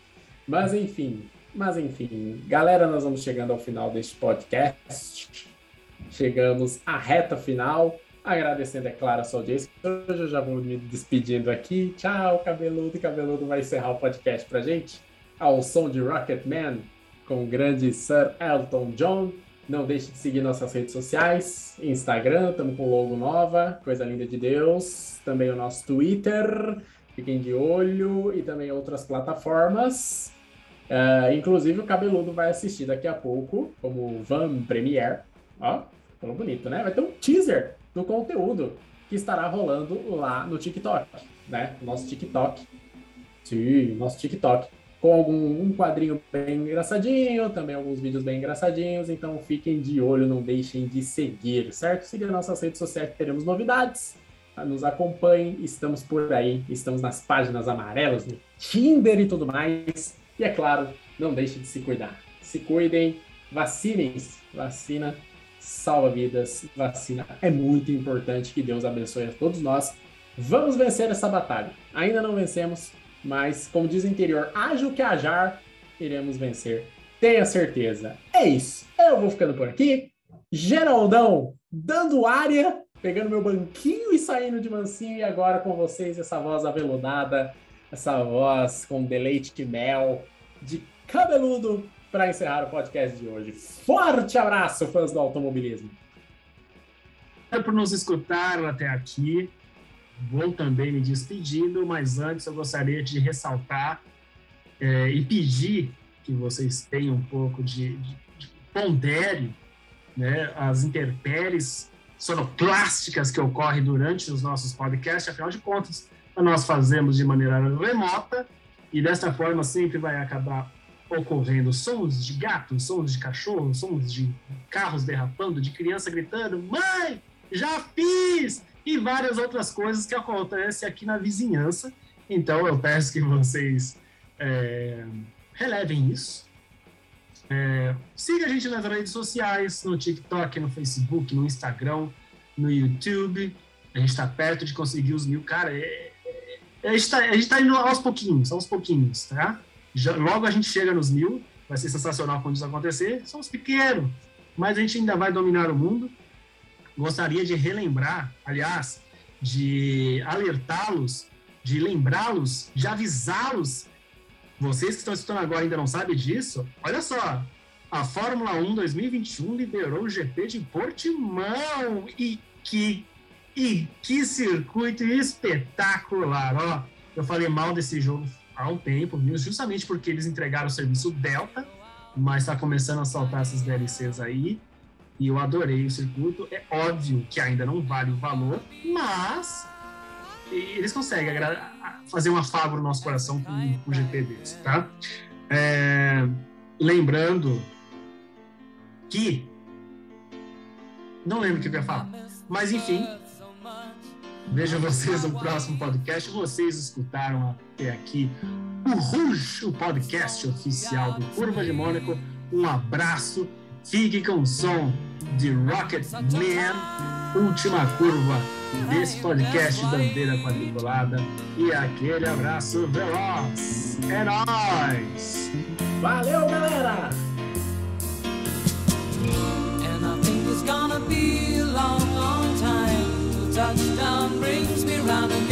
Mas enfim, mas enfim. Galera, nós vamos chegando ao final deste podcast. Chegamos à reta final. Agradecendo, é claro, a sua audiência. Hoje eu já vou me despedindo aqui. Tchau, cabeludo. Cabeludo vai encerrar o podcast pra gente. Ao som de Rocket Man, com o grande Sir Elton John. Não deixe de seguir nossas redes sociais, Instagram, estamos com logo nova, coisa linda de Deus. Também o nosso Twitter, fiquem de olho, e também outras plataformas. Ah, inclusive o Cabeludo vai assistir daqui a pouco, como Van Premiere. Ó, falou bonito, né? Vai ter um teaser do conteúdo que estará rolando lá no TikTok, né? Nosso TikTok. Sim, nosso TikTok com algum um quadrinho bem engraçadinho, também alguns vídeos bem engraçadinhos, então fiquem de olho, não deixem de seguir, certo? Siga nossas redes sociais que teremos novidades, Ah, nos acompanhem, estamos por aí, estamos nas páginas amarelas, no Tinder e tudo mais, e é claro, não deixem de se cuidar. Se cuidem, vacinem-se, vacina salva vidas, vacina é muito importante, que Deus abençoe a todos nós. Vamos vencer essa batalha. Ainda não vencemos, mas, como diz o interior, haja o que hajar, iremos vencer. Tenha certeza. É isso. Eu vou ficando por aqui. Geraldão, dando área, pegando meu banquinho e saindo de mansinho. E agora com vocês, essa voz aveludada, essa voz com deleite de mel, de cabeludo, para encerrar o podcast de hoje. Forte abraço, fãs do automobilismo. Obrigado por nos escutar até aqui. Vou também me despedindo, mas antes eu gostaria de ressaltar é, e pedir que vocês tenham um pouco de, de, de pondere né, as intempéries sonoplásticas que ocorrem durante os nossos podcasts, afinal de contas, nós fazemos de maneira remota e desta forma sempre vai acabar ocorrendo sons de gatos, sons de cachorro, sons de carros derrapando, de criança gritando, mãe, já fiz! E várias outras coisas que acontecem aqui na vizinhança. Então eu peço que vocês é, relevem isso. É, siga a gente nas redes sociais, no TikTok, no Facebook, no Instagram, no YouTube. A gente está perto de conseguir os mil. Cara, é, é, a gente está tá indo aos pouquinhos, aos pouquinhos, tá? Já, logo a gente chega nos mil, vai ser sensacional quando isso acontecer. Somos pequenos, mas a gente ainda vai dominar o mundo. Gostaria de relembrar, aliás, de alertá-los, de lembrá-los, de avisá-los. Vocês que estão escutando agora ainda não sabem disso, olha só, a Fórmula 1 2021 liberou o GP de Portimão e que e que circuito espetacular, ó. Eu falei mal desse jogo há um tempo? Justamente porque eles entregaram o serviço Delta, mas está começando a soltar essas DLCs aí. E eu adorei o circuito. É óbvio que ainda não vale o valor, mas eles conseguem fazer um afago no nosso coração com, o GP deles, tá? É, lembrando que. Não lembro o que eu ia falar. Mas enfim, Vejo vocês no próximo podcast. Vocês escutaram até aqui o Rush, o podcast oficial do Curva de Mônaco. Um abraço. Fique com o som de Rocket Man, última curva desse podcast Bandeira Quadriculada. E aquele abraço veloz. É nóis! Valeu, galera! Touchdown brings me round